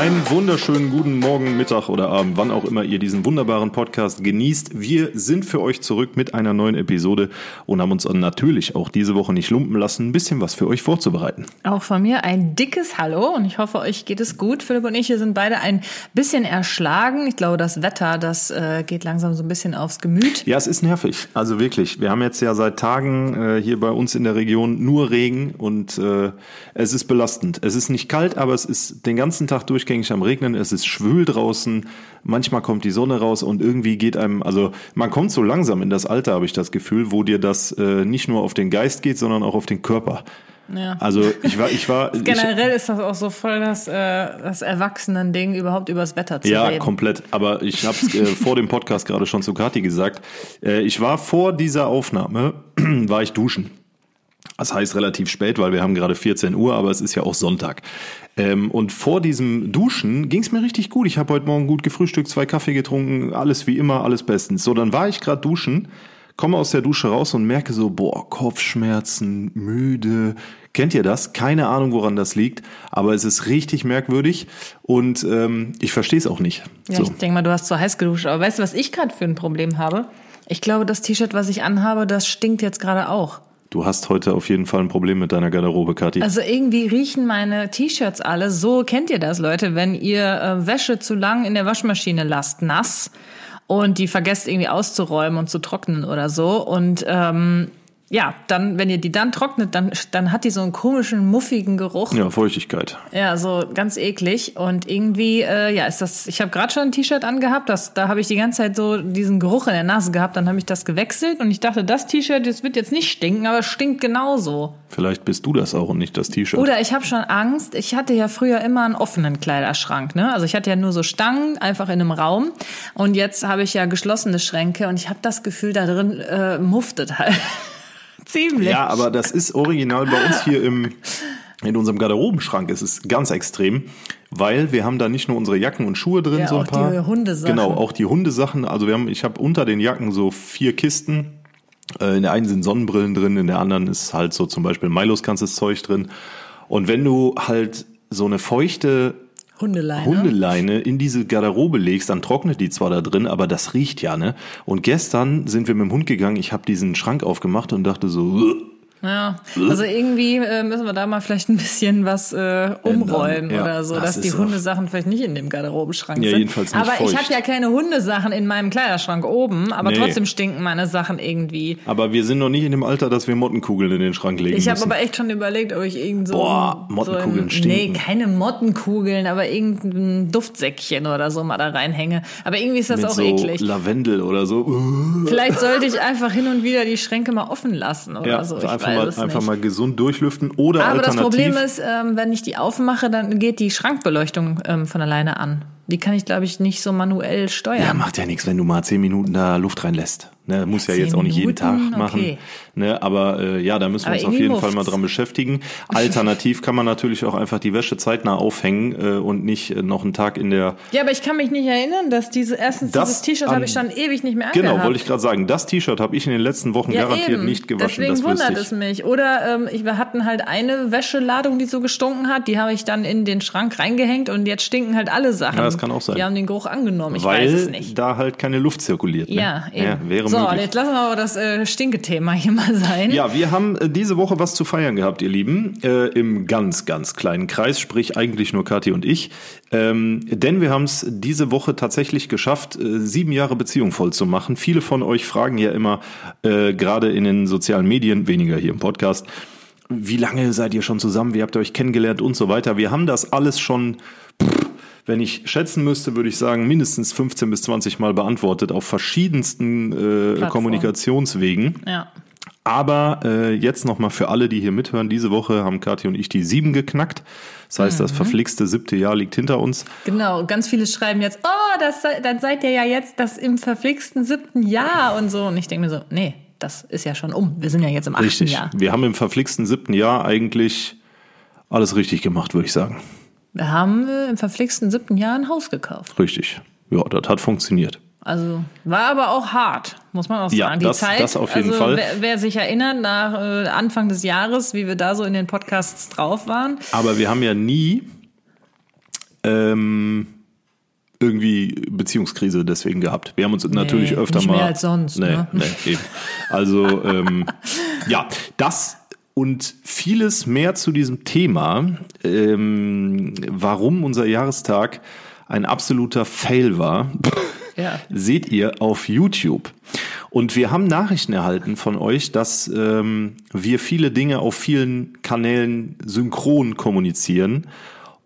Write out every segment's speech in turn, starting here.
Einen wunderschönen guten Morgen, Mittag oder Abend, wann auch immer ihr diesen wunderbaren Podcast genießt. Wir sind für euch zurück mit einer neuen Episode und haben uns natürlich auch diese Woche nicht lumpen lassen, ein bisschen was für euch vorzubereiten. Auch von mir ein dickes Hallo und ich hoffe, euch geht es gut. Philipp und ich sind beide ein bisschen erschlagen. Ich glaube, das Wetter, das äh, geht langsam so ein bisschen aufs Gemüt. Ja, es ist nervig. Also wirklich. Wir haben jetzt ja seit Tagen äh, hier bei uns in der Region nur Regen und äh, es ist belastend. Es ist nicht kalt, aber es ist den ganzen Tag durchgehend durchgängig am Regnen, es ist schwül draußen, manchmal kommt die Sonne raus und irgendwie geht einem, also man kommt so langsam in das Alter, habe ich das Gefühl, wo dir das äh, nicht nur auf den Geist geht, sondern auch auf den Körper. Ja. Also ich war, ich war. Generell ich, ist das auch so voll das, äh, das Erwachsenen-Ding, überhaupt übers Wetter zu ja, reden. Ja, komplett. Aber ich habe es äh, vor dem Podcast gerade schon zu Kati gesagt. Äh, ich war vor dieser Aufnahme, war ich duschen. Das heißt relativ spät, weil wir haben gerade 14 Uhr, aber es ist ja auch Sonntag. Ähm, und vor diesem Duschen ging es mir richtig gut. Ich habe heute Morgen gut gefrühstückt, zwei Kaffee getrunken, alles wie immer, alles bestens. So, dann war ich gerade duschen, komme aus der Dusche raus und merke so, boah, Kopfschmerzen, müde. Kennt ihr das? Keine Ahnung, woran das liegt, aber es ist richtig merkwürdig und ähm, ich verstehe es auch nicht. Ja, so. ich denke mal, du hast zu heiß geduscht. Aber weißt du, was ich gerade für ein Problem habe? Ich glaube, das T-Shirt, was ich anhabe, das stinkt jetzt gerade auch. Du hast heute auf jeden Fall ein Problem mit deiner Garderobe, Kathi. Also irgendwie riechen meine T-Shirts alle. So kennt ihr das, Leute, wenn ihr äh, Wäsche zu lang in der Waschmaschine lasst, nass und die vergesst irgendwie auszuräumen und zu trocknen oder so. Und ähm, ja, dann, wenn ihr die dann trocknet, dann, dann hat die so einen komischen, muffigen Geruch. Ja, Feuchtigkeit. Ja, so ganz eklig. Und irgendwie, äh, ja, ist das, ich habe gerade schon ein T-Shirt angehabt, das, da habe ich die ganze Zeit so diesen Geruch in der Nase gehabt, dann habe ich das gewechselt und ich dachte, das T-Shirt, das wird jetzt nicht stinken, aber es stinkt genauso. Vielleicht bist du das auch und nicht das T-Shirt. Oder ich habe schon Angst, ich hatte ja früher immer einen offenen Kleiderschrank, ne? Also ich hatte ja nur so Stangen einfach in einem Raum und jetzt habe ich ja geschlossene Schränke und ich habe das Gefühl, da drin äh, muftet halt. Ziemlich. Ja, aber das ist original bei uns hier im, in unserem Garderobenschrank. Es ist ganz extrem, weil wir haben da nicht nur unsere Jacken und Schuhe drin, ja, so ein auch paar. Die Hundesachen. Genau, auch die Hundesachen. Also wir haben, ich habe unter den Jacken so vier Kisten. Äh, in der einen sind Sonnenbrillen drin, in der anderen ist halt so zum Beispiel Milos ganzes Zeug drin. Und wenn du halt so eine feuchte Hundeleine. Hundeleine in diese Garderobe legst, dann trocknet die zwar da drin, aber das riecht ja, ne? Und gestern sind wir mit dem Hund gegangen, ich habe diesen Schrank aufgemacht und dachte so, ja, also irgendwie äh, müssen wir da mal vielleicht ein bisschen was äh, umrollen ja, oder so, das dass die Hundesachen vielleicht nicht in dem Garderobenschrank ja, sind. Jedenfalls nicht aber feucht. ich habe ja keine Hundesachen in meinem Kleiderschrank oben, aber nee. trotzdem stinken meine Sachen irgendwie. Aber wir sind noch nicht in dem Alter, dass wir Mottenkugeln in den Schrank legen Ich habe aber echt schon überlegt, ob ich irgend so Boah, Mottenkugeln so ein, stinken. Nee, keine Mottenkugeln, aber irgendein Duftsäckchen oder so mal da reinhänge. Aber irgendwie ist das Mit auch so eklig. Lavendel oder so. Vielleicht sollte ich einfach hin und wieder die Schränke mal offen lassen oder ja, so. Ich mal, einfach nicht. mal gesund durchlüften oder Aber alternativ. das Problem ist, ähm, wenn ich die aufmache, dann geht die Schrankbeleuchtung ähm, von alleine an. Die kann ich, glaube ich, nicht so manuell steuern. Ja, macht ja nichts, wenn du mal zehn Minuten da Luft reinlässt. Ne, muss ja, jetzt auch nicht jeden Tag Minuten? machen. Okay. Ne, aber äh, ja, da müssen wir Aber uns auf jeden Fall mal dran beschäftigen. Alternativ kann man natürlich auch einfach die Wäsche zeitnah aufhängen äh, und nicht äh, noch einen Tag in der. Ja, aber ich kann mich nicht erinnern, dass diese erstens Das dieses T-Shirt habe ich schon ewig nicht mehr Genau, angehabt. wollte ich gerade sagen. Das T-Shirt habe ich in den letzten Wochen ja, garantiert eben. nicht gewaschen. Deswegen das wundert es ich. mich. Oder ähm, wir hatten halt eine Wäscheladung, die so gestunken hat. Die habe ich dann in den Schrank reingehängt und jetzt stinken halt alle Sachen. Ja, das kann auch sein. Die haben den Geruch angenommen. Ich Weil weiß es nicht. da halt keine Luft zirkuliert. Ne? Ja, eben. wäre so, möglich. jetzt lassen wir aber das äh, Stinkethema hier mal sein. Ja, wir haben äh, diese Woche was zu feiern gehabt, ihr Lieben, äh, im ganz, ganz kleinen Kreis, sprich eigentlich nur Kathi und ich. Ähm, denn wir haben es diese Woche tatsächlich geschafft, äh, sieben Jahre Beziehung voll zu machen. Viele von euch fragen ja immer, äh, gerade in den sozialen Medien, weniger hier im Podcast, wie lange seid ihr schon zusammen, wie habt ihr euch kennengelernt und so weiter. Wir haben das alles schon, wenn ich schätzen müsste, würde ich sagen, mindestens 15 bis 20 Mal beantwortet auf verschiedensten äh. Kommunikationswegen. ja. Aber äh, jetzt nochmal für alle, die hier mithören, diese Woche haben Kathi und ich die sieben geknackt. Das heißt, Mhm. das verflixte siebte Jahr liegt hinter uns. Genau, ganz viele schreiben jetzt, oh, das, dann seid ihr ja jetzt das im verflixten siebten Jahr und so. Und ich denke mir so, nee, das ist ja schon um. Wir sind ja jetzt im achten Richtig. Jahr. Wir haben im verflixten siebten Jahr eigentlich alles richtig gemacht, würde ich sagen. Wir haben im verflixten siebten Jahr ein Haus gekauft. Richtig. Ja, das hat funktioniert. Also war aber auch hart, muss man auch sagen. Ja, die das- Zeit, das auf jeden also, Fall. Wer, wer sich erinnert, nach äh, Anfang des Jahres, wie wir da so in den Podcasts drauf waren. Aber wir haben ja nie ähm, irgendwie Beziehungskrise deswegen gehabt. Wir haben uns natürlich öfter nicht mal. mehr als sonst, Nee, ne? nee, eben. Also ähm, ja, das und vieles mehr zu diesem Thema, ähm, warum unser Jahrestag ein absoluter Fail war. Ja. seht ihr auf YouTube. Und wir haben Nachrichten erhalten von euch, dass ähm, wir viele Dinge auf vielen Kanälen synchron kommunizieren.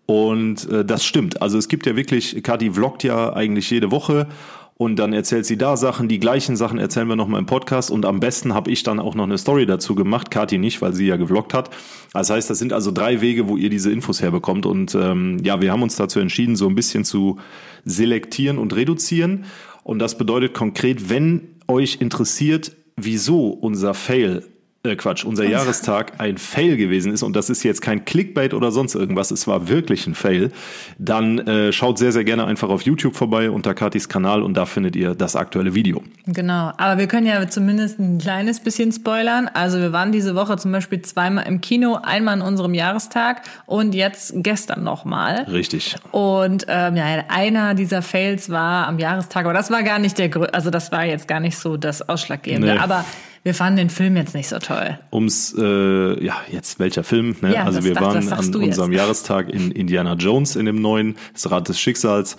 Und äh, das stimmt. Also es gibt ja wirklich, Kathi vloggt ja eigentlich jede Woche und dann erzählt sie da Sachen, die gleichen Sachen erzählen wir nochmal im Podcast. Und am besten habe ich dann auch noch eine Story dazu gemacht, Kathi nicht, weil sie ja gevloggt hat. Das heißt, das sind also drei Wege, wo ihr diese Infos herbekommt. Und ähm, ja, wir haben uns dazu entschieden, so ein bisschen zu selektieren und reduzieren. Und das bedeutet konkret, wenn euch interessiert, wieso unser Fail äh, Quatsch, unser Jahrestag ein Fail gewesen ist und das ist jetzt kein Clickbait oder sonst irgendwas, es war wirklich ein Fail, dann äh, schaut sehr, sehr gerne einfach auf YouTube vorbei unter Katis Kanal und da findet ihr das aktuelle Video. Genau, aber wir können ja zumindest ein kleines bisschen spoilern. Also wir waren diese Woche zum Beispiel zweimal im Kino, einmal an unserem Jahrestag und jetzt gestern nochmal. Richtig. Und ähm, ja, einer dieser Fails war am Jahrestag, aber das war gar nicht der Grö also das war jetzt gar nicht so das Ausschlaggebende. Nee. Aber wir fanden den Film jetzt nicht so toll. Ums, äh, ja, jetzt welcher Film? Ne? Ja, also wir dachte- waren an du jetzt. unserem Jahrestag in Indiana Jones in dem neuen, das Rad des Schicksals.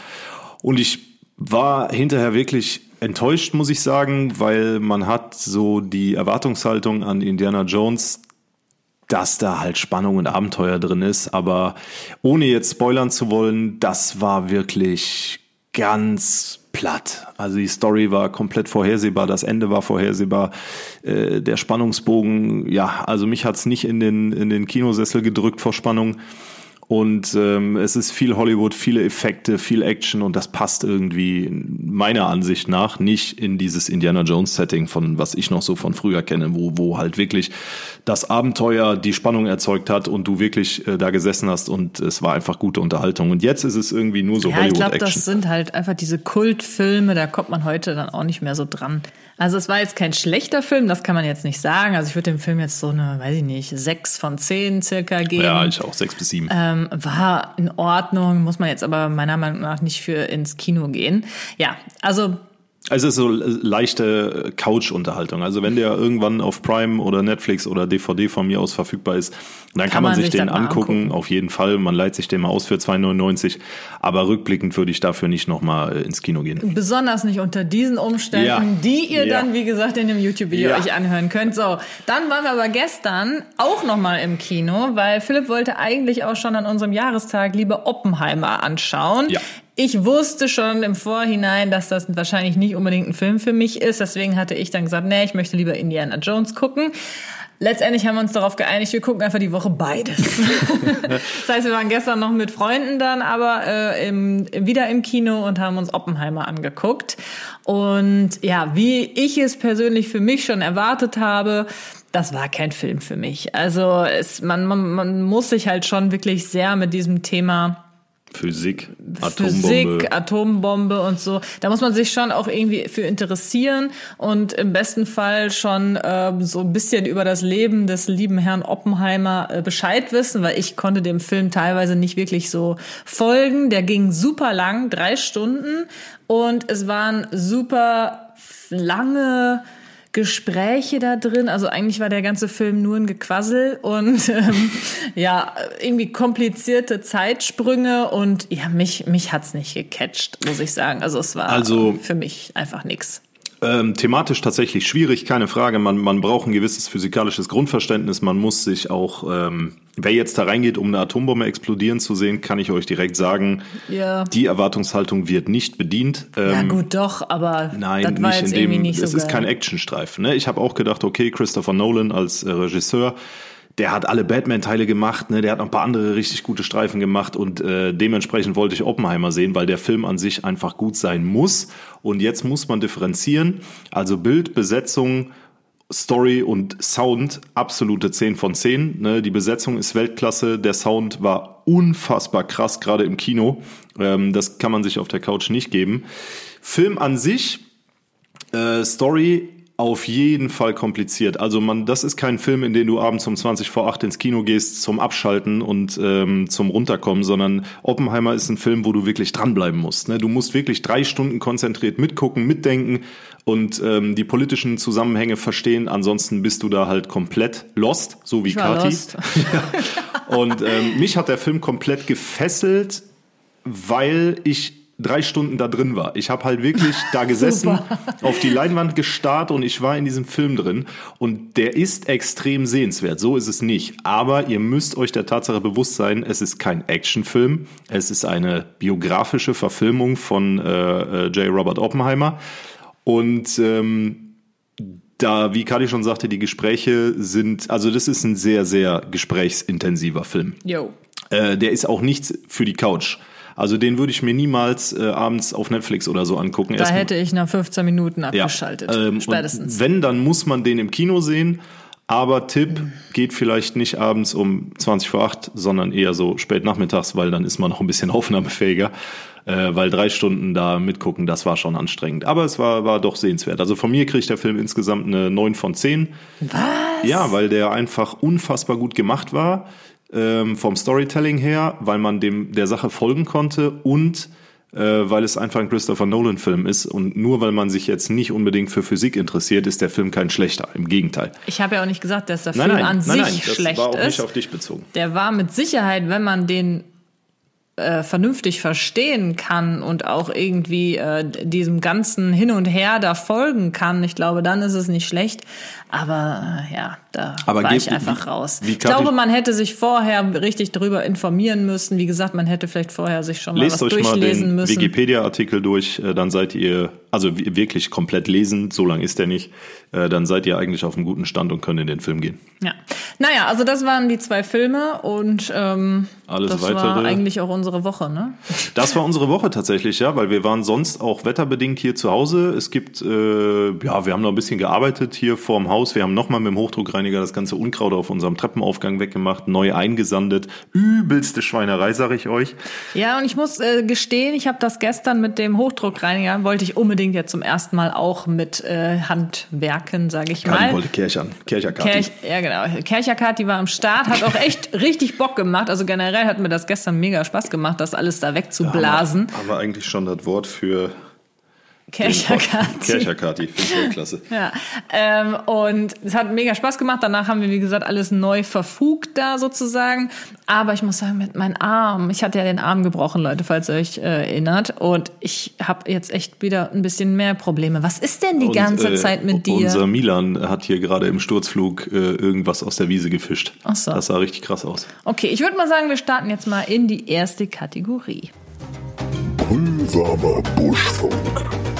Und ich war hinterher wirklich enttäuscht, muss ich sagen, weil man hat so die Erwartungshaltung an Indiana Jones, dass da halt Spannung und Abenteuer drin ist. Aber ohne jetzt spoilern zu wollen, das war wirklich ganz platt. Also die Story war komplett vorhersehbar, das Ende war vorhersehbar, äh, der Spannungsbogen, ja, also mich hat's nicht in den, in den Kinosessel gedrückt vor Spannung. Und ähm, es ist viel Hollywood, viele Effekte, viel Action und das passt irgendwie meiner Ansicht nach nicht in dieses Indiana Jones Setting von was ich noch so von früher kenne, wo wo halt wirklich das Abenteuer die Spannung erzeugt hat und du wirklich äh, da gesessen hast und es war einfach gute Unterhaltung. Und jetzt ist es irgendwie nur so Ja, ich Hollywood glaube, Action. das sind halt einfach diese Kultfilme, da kommt man heute dann auch nicht mehr so dran. Also es war jetzt kein schlechter Film, das kann man jetzt nicht sagen. Also ich würde dem Film jetzt so eine, weiß ich nicht, sechs von zehn circa geben. ja, ich auch sechs bis sieben. Ähm, war in Ordnung, muss man jetzt aber meiner Meinung nach nicht für ins Kino gehen. Ja, also Also es ist so leichte Couch-Unterhaltung. Also wenn der irgendwann auf Prime oder Netflix oder DVD von mir aus verfügbar ist, dann kann, man, sich den angucken. angucken. Auf jeden Fall. Man leiht sich den mal aus für 2,99. Aber rückblickend würde ich dafür nicht nochmal ins Kino gehen. besonders nicht unter diesen Umständen, Ja. die ihr Ja. dann, wie gesagt, in dem YouTube-Video Ja. euch anhören könnt. So, dann waren wir aber gestern auch nochmal im Kino, weil Philipp wollte eigentlich auch schon an unserem Jahrestag lieber Oppenheimer anschauen. Ich wusste schon im Vorhinein, dass das wahrscheinlich nicht unbedingt ein Film für mich ist. Deswegen hatte ich dann gesagt, nee, ich möchte lieber Indiana Jones gucken. Letztendlich haben wir uns darauf geeinigt, wir gucken einfach die Woche beides. das heißt, wir waren gestern noch mit Freunden dann, aber äh, im, wieder im Kino und haben uns Oppenheimer angeguckt. Und ja, wie ich es persönlich für mich schon erwartet habe, das war kein Film für mich. Also es, man, man, man muss sich halt schon wirklich sehr mit diesem Thema Physik, Atombombe. Physik, Atombombe und so. Da muss man sich schon auch irgendwie für interessieren und im besten Fall schon ähm, so ein bisschen über das Leben des lieben Herrn Oppenheimer äh, Bescheid wissen, weil ich konnte dem Film teilweise nicht wirklich so folgen. Der ging super lang, drei Stunden und es waren super lange Gespräche da drin. Also eigentlich war der ganze Film nur ein Gequassel und ähm, ja, irgendwie komplizierte Zeitsprünge und ja, mich, mich hat's nicht gecatcht, muss ich sagen. Also es war Also- für mich einfach nix. Ähm, thematisch tatsächlich schwierig, keine Frage. Man, man braucht ein gewisses physikalisches Grundverständnis. Man muss sich auch, ähm, wer jetzt da reingeht, um eine Atombombe explodieren zu sehen, kann ich euch direkt sagen, Ja. die Erwartungshaltung wird nicht bedient. Ähm, Ja gut, doch, aber Nein, nicht in dem. nicht so es ist geil. kein Actionstreifen. Ne? Ich habe auch gedacht, okay, Christopher Nolan als äh, Regisseur, der hat alle Batman-Teile gemacht, ne? der hat noch ein paar andere richtig gute Streifen gemacht und äh, dementsprechend wollte ich Oppenheimer sehen, weil der Film an sich einfach gut sein muss. Und jetzt muss man differenzieren, also Bild, Besetzung Story und Sound absolute 10 von 10. Ne? Die Besetzung ist Weltklasse, der Sound war unfassbar krass, gerade im Kino. Ähm, das kann man sich auf der Couch nicht geben. Film an sich, äh, Story auf jeden Fall kompliziert. Also man, das ist kein Film, in den du abends um 20 vor 8 ins Kino gehst zum Abschalten und ähm, zum Runterkommen, sondern Oppenheimer ist ein Film, wo du wirklich dranbleiben musst. Ne? Du musst wirklich drei Stunden konzentriert mitgucken, mitdenken und ähm, die politischen Zusammenhänge verstehen. Ansonsten bist du da halt komplett lost, so wie Kati. ja. Und ähm, mich hat der Film komplett gefesselt, weil ich drei Stunden da drin war. Ich habe halt wirklich da gesessen, auf die Leinwand gestarrt und ich war in diesem Film drin. Und der ist extrem sehenswert. So ist es nicht. Aber ihr müsst euch der Tatsache bewusst sein, es ist kein Actionfilm. Es ist eine biografische Verfilmung von äh, äh, J. Robert Oppenheimer. Und ähm, da, wie Kadi schon sagte, die Gespräche sind, also das ist ein sehr, sehr gesprächsintensiver Film. Yo. Äh, der ist auch nichts für die Couch. Also den würde ich mir niemals äh, abends auf Netflix oder so angucken. Da Erst- hätte ich nach 15 Minuten ja, abgeschaltet. ähm, Spätestens. Wenn, dann muss man den im Kino sehen. Aber Tipp, geht vielleicht nicht abends um 20 vor 8, sondern eher so spät nachmittags, weil dann ist man noch ein bisschen aufnahmefähiger. Äh, weil drei Stunden da mitgucken, das war schon anstrengend. Aber es war, war doch sehenswert. Also von mir kriegt der Film insgesamt eine 9 von 10. Was? Ja, weil der einfach unfassbar gut gemacht war ähm, vom Storytelling her, weil man dem der Sache folgen konnte und äh, weil es einfach ein Christopher Nolan-Film ist und nur weil man sich jetzt nicht unbedingt für Physik interessiert, ist der Film kein schlechter. Im Gegenteil. Ich habe ja auch nicht gesagt, dass der Film nein, an nein, sich nein, das schlecht war auch ist. nicht auf dich bezogen. Der war mit Sicherheit, wenn man den äh, vernünftig verstehen kann und auch irgendwie äh, diesem ganzen Hin und Her da folgen kann, ich glaube, dann ist es nicht schlecht. Aber äh, ja, da Aber war ich einfach raus. wie ich glaube, man hätte sich vorher richtig darüber informieren müssen. Wie gesagt, man hätte vielleicht vorher sich schon mal Lest was euch mal durchlesen den müssen. Wikipedia-Artikel durch, äh, dann seid ihr, also wi- wirklich komplett lesen, so lang ist der nicht, äh, dann seid ihr eigentlich auf einem guten Stand und könnt in den Film gehen. Ja. Naja, also das waren die zwei Filme und ähm, Alles das weitere- war eigentlich auch unsere Woche, ne? Das war unsere Woche tatsächlich, ja, weil wir waren sonst auch wetterbedingt hier zu Hause. Es gibt, äh, ja, wir haben noch ein bisschen gearbeitet hier vorm Haus. Wir haben nochmal mit dem Hochdruckreiniger das ganze Unkraut auf unserem Treppenaufgang weggemacht, neu eingesandet. Übelste Schweinerei, sag ich euch. Ja, und ich muss äh, gestehen, ich habe das gestern mit dem Hochdruckreiniger, wollte ich unbedingt jetzt zum ersten Mal auch mit äh, Handwerken, sage ich Kati mal. wollte Kirchern, Kircherkati. Kerch, ja genau, Kercherkati war am Start, hat auch echt richtig Bock gemacht. Also generell hat mir das gestern mega Spaß gemacht, das alles da wegzublasen. Haben wir eigentlich schon das Wort für Kercherkati. Kircherkati, finde ich klasse. Ja, ähm, und es hat mega Spaß gemacht. Danach haben wir, wie gesagt, alles neu verfugt da sozusagen. Aber ich muss sagen, mit meinem Arm, ich hatte ja den Arm gebrochen, Leute, falls ihr euch äh, erinnert. Und ich habe jetzt echt wieder ein bisschen mehr Probleme. Was ist denn die Und, ganze äh, Zeit mit dir? Unser Milan hat hier gerade im Sturzflug äh, irgendwas aus der Wiese gefischt. Ach so. Das sah richtig krass aus. Okay, ich würde mal sagen, wir starten jetzt mal in die erste Kategorie. Brühwarmer Buschfunk.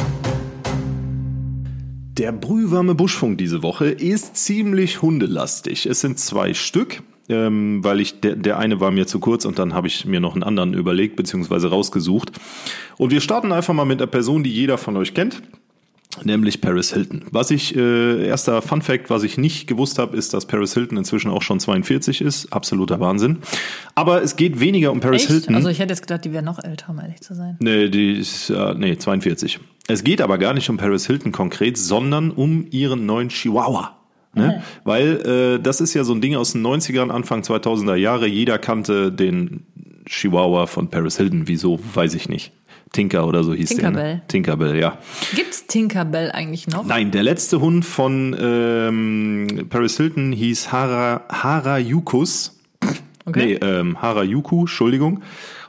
Der brühwarme Buschfunk diese Woche ist ziemlich hundelastig. Es sind zwei Stück, ähm, weil ich der, der eine war mir zu kurz und dann habe ich mir noch einen anderen überlegt bzw. rausgesucht. Und wir starten einfach mal mit einer Person, die jeder von euch kennt. Nämlich Paris Hilton. Was ich, äh, erster Fun Fact, was ich nicht gewusst habe, ist, dass Paris Hilton inzwischen auch schon 42 ist. Absoluter Wahnsinn. Aber es geht weniger um Paris Echt? Hilton. Also ich hätte jetzt gedacht, die wäre noch älter, um ehrlich zu sein. Nee, die ist, äh, nee, 42. Es geht aber gar nicht um Paris Hilton konkret, sondern um ihren neuen Chihuahua. Ne? Weil äh, das ist ja so ein Ding aus den 90ern, Anfang 2000er Jahre. Jeder kannte den Chihuahua von Paris Hilton. Wieso, weiß ich nicht. Tinker oder so hieß der. Tinkerbell. Ne? Tinkerbell, ja. Gibt's Tinkerbell eigentlich noch? Nein, der letzte Hund von ähm, Paris Hilton hieß Hara, Harajukus. Okay. Nee, ähm, Harajuku, Entschuldigung.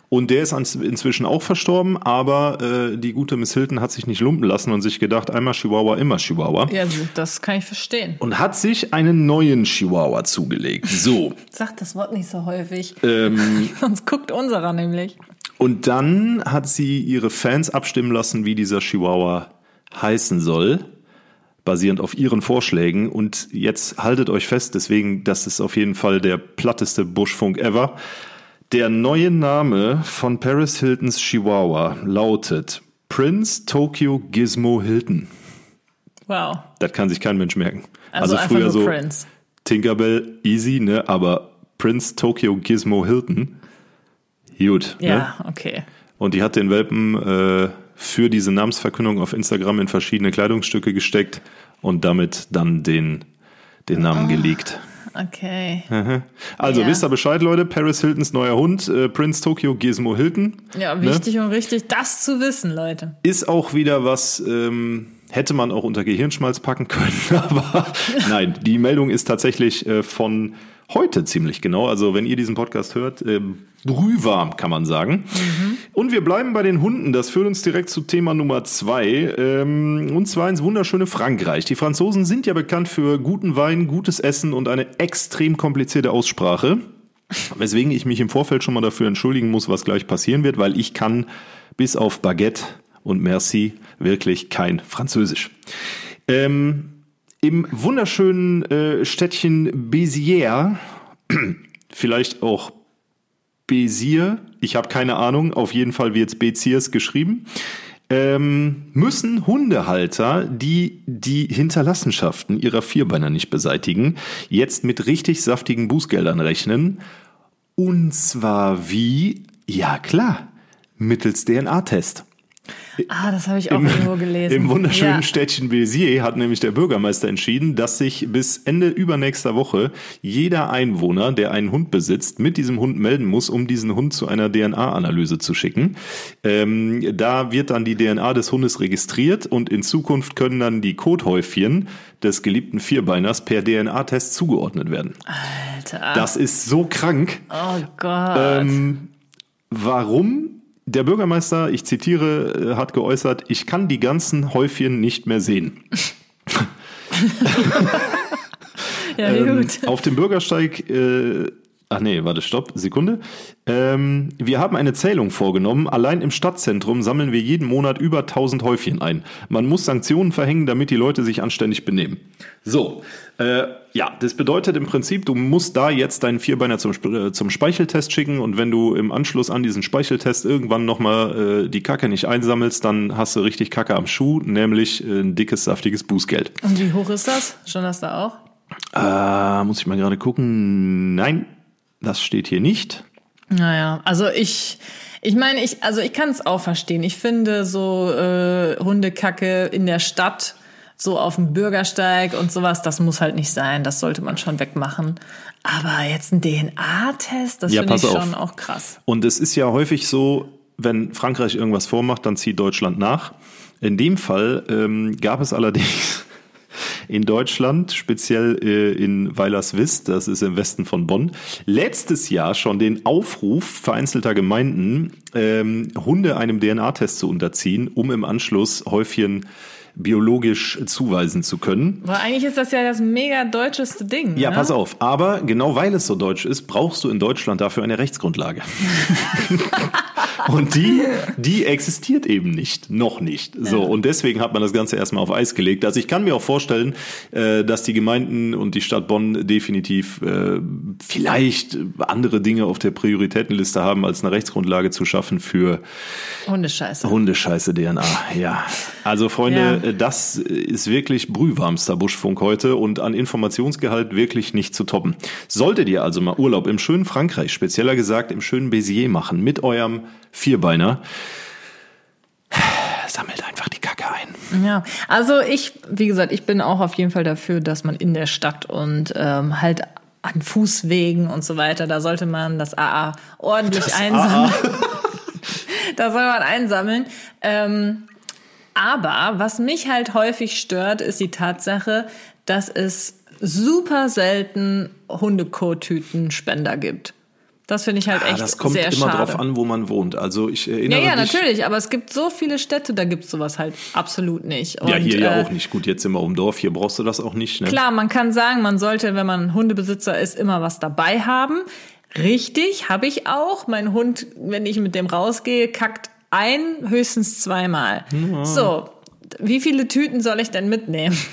Und der ist inzwischen auch verstorben, aber äh, die gute Miss Hilton hat sich nicht lumpen lassen und sich gedacht, einmal Chihuahua, immer Chihuahua. Ja, das kann ich verstehen. Und hat sich einen neuen Chihuahua zugelegt. So. Sag das Wort nicht so häufig. ähm, Sonst guckt unserer nämlich. und dann hat sie ihre Fans abstimmen lassen, wie dieser Chihuahua heißen soll, basierend auf ihren Vorschlägen. Und jetzt haltet euch fest, deswegen, das ist auf jeden Fall der platteste Buschfunk ever. Der neue Name von Paris Hiltons Chihuahua lautet Prince Tokyo Gizmo Hilton. Wow. Das kann sich kein Mensch merken. Also, Also früher so- Prince. Tinkerbell, easy, ne? Aber Prince Tokyo Gizmo Hilton, gut. Ne? Ja, okay. Und die hat den Welpen äh, für diese Namensverkündung auf Instagram in verschiedene Kleidungsstücke gesteckt und damit dann den, den Namen Ah. gelegt. Okay. Also Ja. wisst ihr Bescheid, Leute? Paris Hiltons neuer Hund, äh, Prince Tokyo Gizmo Hilton. Ja, Ne? wichtig und richtig, das zu wissen, Leute. Ist auch wieder was, ähm, hätte man auch unter Gehirnschmalz packen können, aber nein, die Meldung ist tatsächlich äh, von heute ziemlich genau. Also wenn ihr diesen Podcast hört, ähm, brühwarm kann man sagen. Und wir bleiben bei den Hunden. Das führt uns direkt zu Thema Nummer zwei. Ähm, und zwar ins wunderschöne Frankreich. Die Franzosen sind ja bekannt für guten Wein, gutes Essen und eine extrem komplizierte Aussprache. Weswegen ich mich im Vorfeld schon mal dafür entschuldigen muss, was gleich passieren wird, weil ich kann bis auf Baguette und Merci wirklich kein Französisch. Ähm, Im wunderschönen äh, Städtchen Béziers, vielleicht auch Béziers, ich habe keine Ahnung, auf jeden Fall wird es Beziers geschrieben, ähm, müssen Hundehalter, die die Hinterlassenschaften ihrer Vierbeiner nicht beseitigen, jetzt mit richtig saftigen Bußgeldern rechnen. Und zwar wie? Ja klar, mittels DNA-Test. Ah, das habe ich auch irgendwo gelesen. Im wunderschönen ja. Städtchen Béziers hat nämlich der Bürgermeister entschieden, dass sich bis Ende übernächster Woche jeder Einwohner, der einen Hund besitzt, mit diesem Hund melden muss, um diesen Hund zu einer DNA-Analyse zu schicken. Ähm, da wird dann die DNA des Hundes registriert und in Zukunft können dann die Kothäufchen des geliebten Vierbeiners per DNA-Test zugeordnet werden. Alter. Das ist so krank. oh Gott. Ähm, warum? Der Bürgermeister, ich zitiere, äh, hat geäußert, ich kann die ganzen Häufchen nicht mehr sehen. ja, Ähm, gut. auf dem Bürgersteig, äh, ach nee, warte, stopp, Sekunde. Ähm, wir haben eine Zählung vorgenommen. Allein im Stadtzentrum sammeln wir jeden Monat über 1000 Häufchen ein. Man muss Sanktionen verhängen, damit die Leute sich anständig benehmen. So, äh, ja, das bedeutet im Prinzip, du musst da jetzt deinen Vierbeiner zum, äh, zum Speicheltest schicken und wenn du im Anschluss an diesen Speicheltest irgendwann nochmal äh, die Kacke nicht einsammelst, dann hast du richtig Kacke am Schuh, nämlich äh, ein dickes, saftiges Bußgeld. Und wie hoch ist das? Schon das da auch? Äh, muss ich mal gerade gucken. Nein, das steht hier nicht. Naja, also ich, ich meine, ich, also ich kann es auch verstehen. Ich finde so äh, Hundekacke in der Stadt, so auf dem Bürgersteig und sowas, das muss halt nicht sein. Das sollte man schon wegmachen. Aber jetzt ein DNA-Test, das Ja, finde ich auf. schon auch krass. Und es ist ja häufig so, wenn Frankreich irgendwas vormacht, dann zieht Deutschland nach. In dem Fall ähm, gab es allerdings in Deutschland, speziell äh, in Weilerswiss, das ist im Westen von Bonn, letztes Jahr schon den Aufruf vereinzelter Gemeinden, ähm, Hunde einem DNA-Test zu unterziehen, um im Anschluss Häufchen biologisch zuweisen zu können. Aber eigentlich ist das ja das mega deutscheste Ding. Ja, ne? pass auf. Aber genau weil es so deutsch ist, brauchst du in Deutschland dafür eine Rechtsgrundlage. und die, die existiert eben nicht. Noch nicht. So. Und deswegen hat man das Ganze erstmal auf Eis gelegt. Also ich kann mir auch vorstellen, äh, dass die Gemeinden und die Stadt Bonn definitiv äh, vielleicht andere Dinge auf der Prioritätenliste haben, als eine Rechtsgrundlage zu schaffen für Hundescheiße. Hundescheiße DNA. Ja. Also Freunde, das ist wirklich brühwarmster Buschfunk heute und an Informationsgehalt wirklich nicht zu toppen. Solltet ihr also mal Urlaub im schönen Frankreich, spezieller gesagt im schönen Béziers machen mit eurem Vierbeiner, sammelt einfach die Kacke ein. Ja, also ich, wie gesagt, ich bin auch auf jeden Fall dafür, dass man in der Stadt und ähm, halt an Fußwegen und so weiter, da sollte man das AA ordentlich einsammeln. da soll man einsammeln. Ähm, aber was mich halt häufig stört, ist die Tatsache, dass es super selten Hundekotütenspender gibt. Das finde ich halt Ah, echt das kommt sehr immer schade. drauf an, wo man wohnt. Also ich erinnere Ja, ja, mich. natürlich, aber es gibt so viele Städte, da gibt's sowas halt absolut nicht. Ja, Und, hier ja äh, auch nicht. Gut, jetzt sind wir um Dorf, hier brauchst du das auch nicht. Ne? Klar, man kann sagen, man sollte, wenn man Hundebesitzer ist, immer was dabei haben. Richtig, habe ich auch. Mein Hund, wenn ich mit dem rausgehe, kackt ein, höchstens zweimal. So, wie viele Tüten soll ich denn mitnehmen?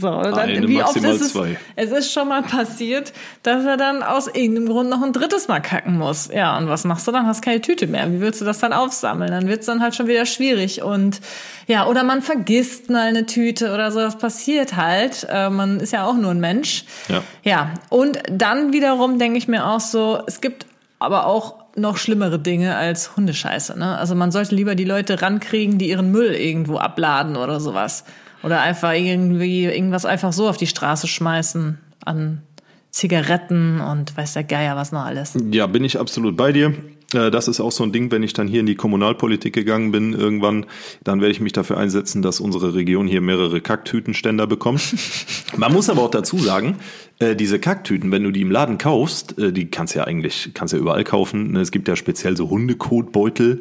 So, dann, wie oft ist es? zwei. Es ist schon mal passiert, dass er dann aus irgendeinem Grund noch ein drittes Mal kacken muss. Ja, und was machst du dann? Hast keine Tüte mehr. Wie willst du das dann aufsammeln? Dann wird's dann halt schon wieder schwierig. Und ja, oder man vergisst mal eine Tüte oder so. Das passiert halt. Äh, man ist ja auch nur ein Mensch. Ja. Ja, und dann wiederum denke ich mir auch so, es gibt aber auch noch schlimmere Dinge als Hundescheiße. Ne? Also man sollte lieber die Leute rankriegen, die ihren Müll irgendwo abladen oder sowas. Oder einfach irgendwie irgendwas einfach so auf die Straße schmeißen an Zigaretten und weiß der Geier was noch alles. Ja, bin ich absolut bei dir. Äh, Das ist auch so ein Ding, wenn ich dann hier in die Kommunalpolitik gegangen bin, irgendwann, dann werde ich mich dafür einsetzen, dass unsere Region hier mehrere Kacktütenständer bekommt. Man muss aber auch dazu sagen, äh, diese Kacktüten, wenn du die im Laden kaufst, äh, die kannst du ja eigentlich, kannst ja überall kaufen. Ne? Es gibt ja speziell so Hundekotbeutel.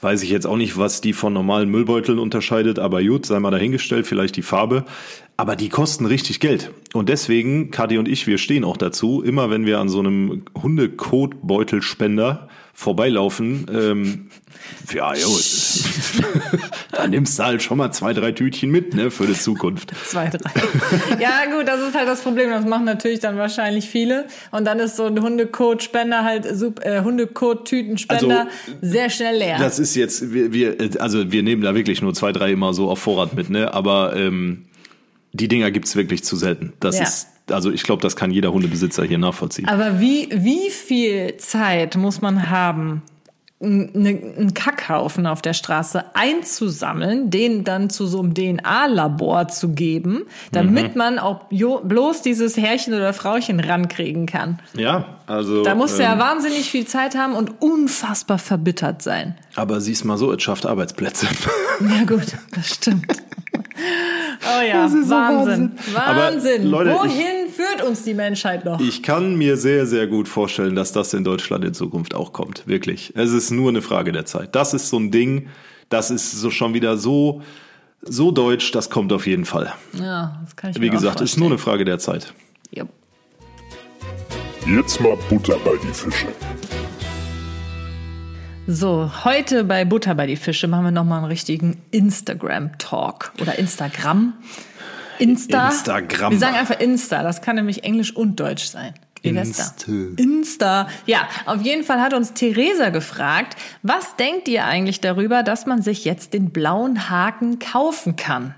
Weiß ich jetzt auch nicht, was die von normalen Müllbeuteln unterscheidet, aber gut, sei mal dahingestellt, vielleicht die Farbe. Aber die kosten richtig Geld. Und deswegen, Kadi und ich, wir stehen auch dazu, immer wenn wir an so einem Hundekotbeutelspender vorbeilaufen, ähm, ja, jo, da nimmst du halt schon mal zwei, drei Tütchen mit, ne, für die Zukunft. Zwei, drei. ja, gut, das ist halt das Problem. Das machen natürlich dann wahrscheinlich viele. Und dann ist so ein Hundekotspender halt, äh, Hundekot-Tütenspender Also, sehr schnell leer. Das ist jetzt, wir, wir, also wir nehmen da wirklich nur zwei, drei immer so auf Vorrat mit, ne, aber ähm, die Dinger gibt's wirklich zu selten. Das Ja. ist, also ich glaube, das kann jeder Hundebesitzer hier nachvollziehen. Aber wie, wie viel Zeit muss man haben, einen Kackhaufen auf der Straße einzusammeln, den dann zu so einem DNA-Labor zu geben, damit Mhm. man auch bloß dieses Herrchen oder Frauchen rankriegen kann. Ja, also. Da muss ähm, ja wahnsinnig viel Zeit haben und unfassbar verbittert sein. Aber sieh's mal so, es schafft Arbeitsplätze. Ja gut, das stimmt. Oh ja, Das ist so Wahnsinn. Wahnsinn. Wahnsinn. Leute, Wohin führt uns die Menschheit noch? Ich kann mir sehr, sehr gut vorstellen, dass das in Deutschland in Zukunft auch kommt. Wirklich. Es ist nur eine Frage der Zeit. Das ist so ein Ding, das ist so schon wieder so, so deutsch, das kommt auf jeden Fall. ja, das kann ich Wie mir gesagt, ist nur eine. Frage der Zeit. Jupp. Jetzt mal Butter bei die Fische. So, heute bei Butter bei die Fische machen wir nochmal einen richtigen Instagram-Talk oder Instagram. Insta. Instagram. Wir sagen einfach Insta, das kann nämlich Englisch und Deutsch sein. Insta. Insta. Ja, auf jeden Fall hat uns Theresa gefragt, was denkt ihr eigentlich darüber, dass man sich jetzt den blauen Haken kaufen kann?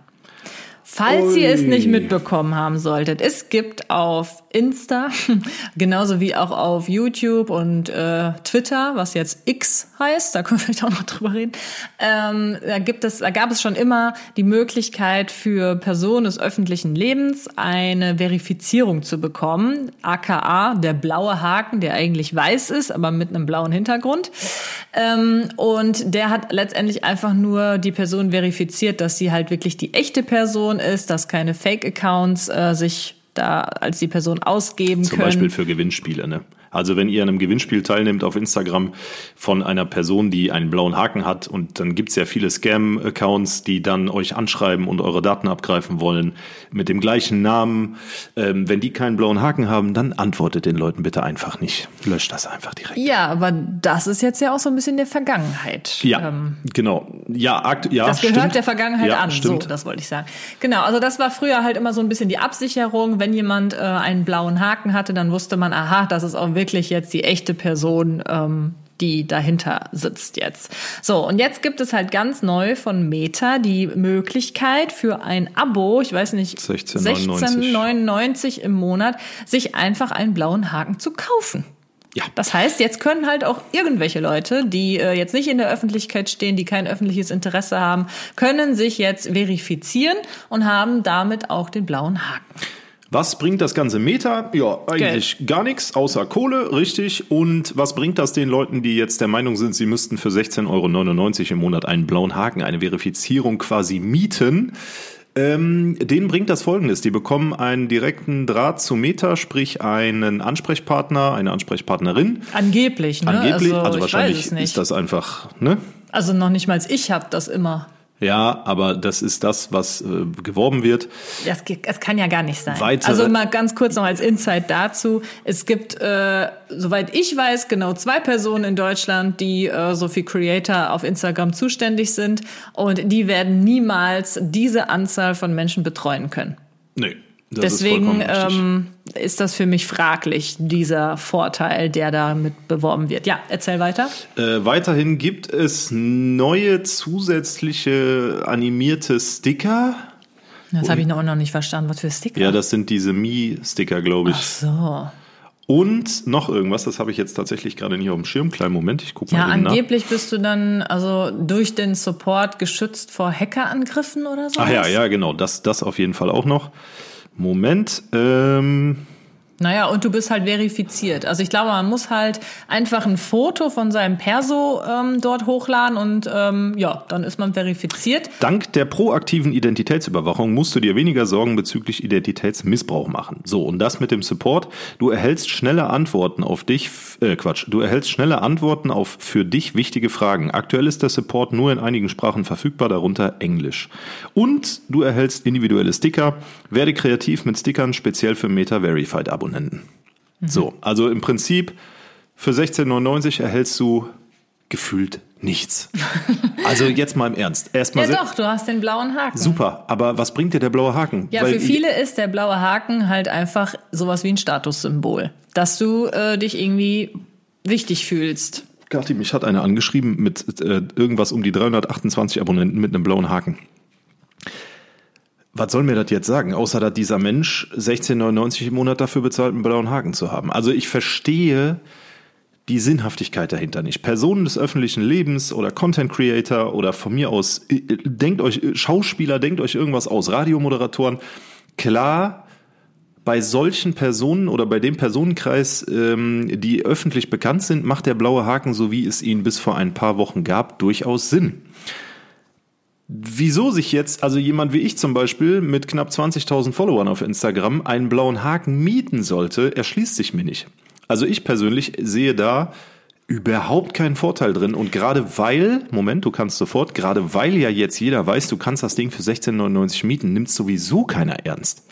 Falls ihr es Ui. nicht mitbekommen haben solltet, es gibt auf Insta, genauso wie auch auf YouTube und äh, Twitter, was jetzt X heißt, da können wir vielleicht auch noch drüber reden, ähm, da gibt es, da gab es schon immer die Möglichkeit für Personen des öffentlichen Lebens eine Verifizierung zu bekommen, aka der blaue Haken, der eigentlich weiß ist, aber mit einem blauen Hintergrund. Ähm, und der hat letztendlich einfach nur die Person verifiziert, dass sie halt wirklich die echte Person ist, dass keine Fake-Accounts äh, sich da als die Person ausgeben Zum können. Beispiel für Gewinnspiele. Ne? Also wenn ihr an einem Gewinnspiel teilnehmt auf Instagram von einer Person, die einen blauen Haken hat und dann gibt's ja viele Scam-Accounts, die dann euch anschreiben und eure Daten abgreifen wollen mit dem gleichen Namen. Ähm, wenn die keinen blauen Haken haben, dann antwortet den Leuten bitte einfach nicht. Löscht das einfach direkt. ja, aber das ist jetzt ja auch so ein bisschen der Vergangenheit. Ja, Ähm, genau. Ja, akt, ja Das gehört stimmt. der Vergangenheit ja, an. Stimmt. So, das wollte ich sagen. Genau, also das war früher halt immer so ein bisschen die Absicherung. Wenn jemand äh, einen blauen Haken hatte, dann wusste man, aha, das ist auch wirklich jetzt die echte Person, ähm, die dahinter sitzt jetzt. So, und jetzt gibt es halt ganz neu von Meta die Möglichkeit für ein Abo, ich weiß nicht, 16,99. 16,99 im Monat, sich einfach einen blauen Haken zu kaufen. Ja. Das heißt, jetzt können halt auch irgendwelche Leute, die äh, jetzt nicht in der Öffentlichkeit stehen, die kein öffentliches Interesse haben, können sich jetzt verifizieren und haben damit auch den blauen Haken. Was bringt das ganze Meta? Ja, eigentlich gar nichts, außer Kohle, richtig. Und was bringt das den Leuten, die jetzt der Meinung sind, sie müssten für 16,99 Euro im Monat einen blauen Haken, eine Verifizierung quasi mieten? Ähm, denen bringt das folgendes. Die bekommen einen direkten Draht zu Meta, sprich einen Ansprechpartner, eine Ansprechpartnerin. Angeblich, ne? Angeblich, also, weiß wahrscheinlich ist das einfach, ne? also noch nicht mal ich habe das immer. Ja, aber das ist das, was äh, geworben wird. Das, das kann ja gar nicht sein. Weitere- also mal ganz kurz noch als Insight dazu. Es gibt, äh, soweit ich weiß, genau zwei Personen in Deutschland, die äh, so für Creator auf Instagram zuständig sind. Und die werden niemals diese Anzahl von Menschen betreuen können. Nee. Das Deswegen ist ähm, ist das für mich fraglich, dieser Vorteil, der damit beworben wird. Ja, erzähl weiter. Äh, weiterhin gibt es neue zusätzliche animierte Sticker. Das habe ich noch, noch nicht verstanden. Was für Sticker? Ja, das sind diese Mi-Sticker, glaube ich. Ach so. Und noch irgendwas, das habe ich jetzt tatsächlich gerade nicht auf dem Schirm. Kleinen Moment, ich gucke Ja, mal nach. angeblich bist du dann also durch den Support geschützt vor Hackerangriffen oder so. Ach ja, ja, genau, das, das auf jeden Fall auch noch. Moment, ähm, Naja, und du bist halt verifiziert. Also ich glaube, man muss halt einfach ein Foto von seinem Perso ähm, dort hochladen und ähm, ja, dann ist man verifiziert. Dank der proaktiven Identitätsüberwachung musst du dir weniger Sorgen bezüglich Identitätsmissbrauch machen. So, und das mit dem Support. Du erhältst schnelle Antworten auf dich, äh, Quatsch, du erhältst schnelle Antworten auf für dich wichtige Fragen. Aktuell ist der Support nur in einigen Sprachen verfügbar, darunter Englisch. Und du erhältst individuelle Sticker. Werde kreativ mit Stickern, speziell für Meta-Verified-Abonnenten. So, also im Prinzip für 16,99 erhältst du gefühlt nichts. Also jetzt mal im Ernst. Erstmal Ja doch, du hast den blauen Haken. Super, aber was bringt dir der blaue Haken? Ja, Weil für viele ist der blaue Haken halt einfach sowas wie ein Statussymbol, dass du äh, dich irgendwie wichtig fühlst. Kathi, mich hat einer angeschrieben mit äh, irgendwas um die 328 Abonnenten mit einem blauen Haken. Was soll mir das jetzt sagen, außer dass dieser Mensch 16,99 im Monat dafür bezahlt, einen blauen Haken zu haben? Also ich verstehe die Sinnhaftigkeit dahinter nicht. Personen des öffentlichen Lebens oder Content Creator oder von mir aus, äh, denkt euch, äh, Schauspieler, denkt euch irgendwas aus, Radiomoderatoren. Klar, bei solchen Personen oder bei dem Personenkreis, ähm, die öffentlich bekannt sind, macht der blaue Haken, so wie es ihn bis vor ein paar Wochen gab, durchaus Sinn. Wieso sich jetzt, also jemand wie ich zum Beispiel mit knapp 20.000 Followern auf Instagram einen blauen Haken mieten sollte, erschließt sich mir nicht. Also ich persönlich sehe da überhaupt keinen Vorteil drin und gerade weil, Moment, du kannst sofort, gerade weil ja jetzt jeder weiß, du kannst das Ding für 16,99 mieten, nimmt sowieso keiner ernst.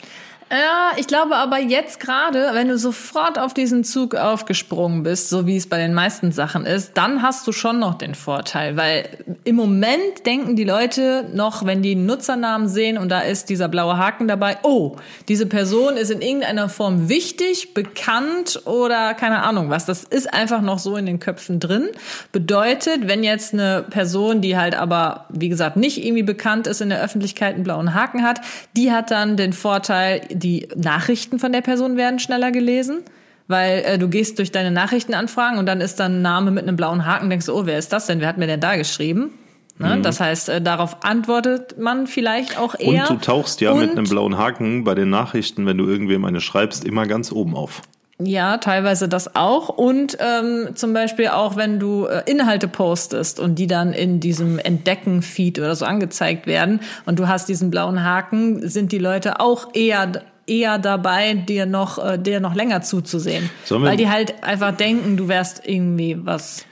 Ja, ich glaube aber jetzt gerade, wenn du sofort auf diesen Zug aufgesprungen bist, so wie es bei den meisten Sachen ist, dann hast du schon noch den Vorteil, weil im Moment denken die Leute noch, wenn die einen Nutzernamen sehen und da ist dieser blaue Haken dabei, oh, diese Person ist in irgendeiner Form wichtig, bekannt oder keine Ahnung was. Das ist einfach noch so in den Köpfen drin. Bedeutet, wenn jetzt eine Person, die halt aber, wie gesagt, nicht irgendwie bekannt ist in der Öffentlichkeit, einen blauen Haken hat, die hat dann den Vorteil, die Nachrichten von der Person werden schneller gelesen. Weil äh, du gehst durch deine Nachrichtenanfragen und dann ist dann ein Name mit einem blauen Haken, denkst du, oh, wer ist das denn? Wer hat mir denn da geschrieben? Ne? Das heißt, äh, darauf antwortet man vielleicht auch eher. Und du tauchst ja mit Und- einem blauen Haken bei den Nachrichten, wenn du irgendwem eine schreibst, immer ganz oben auf. Ja, teilweise das auch. Und ähm, zum Beispiel auch, wenn du äh, Inhalte postest und die dann in diesem Entdecken-Feed oder so angezeigt werden und du hast diesen blauen Haken, sind die Leute auch eher eher dabei, dir noch, äh, dir noch länger zuzusehen. Sollen Weil die halt einfach denken, du wärst irgendwie was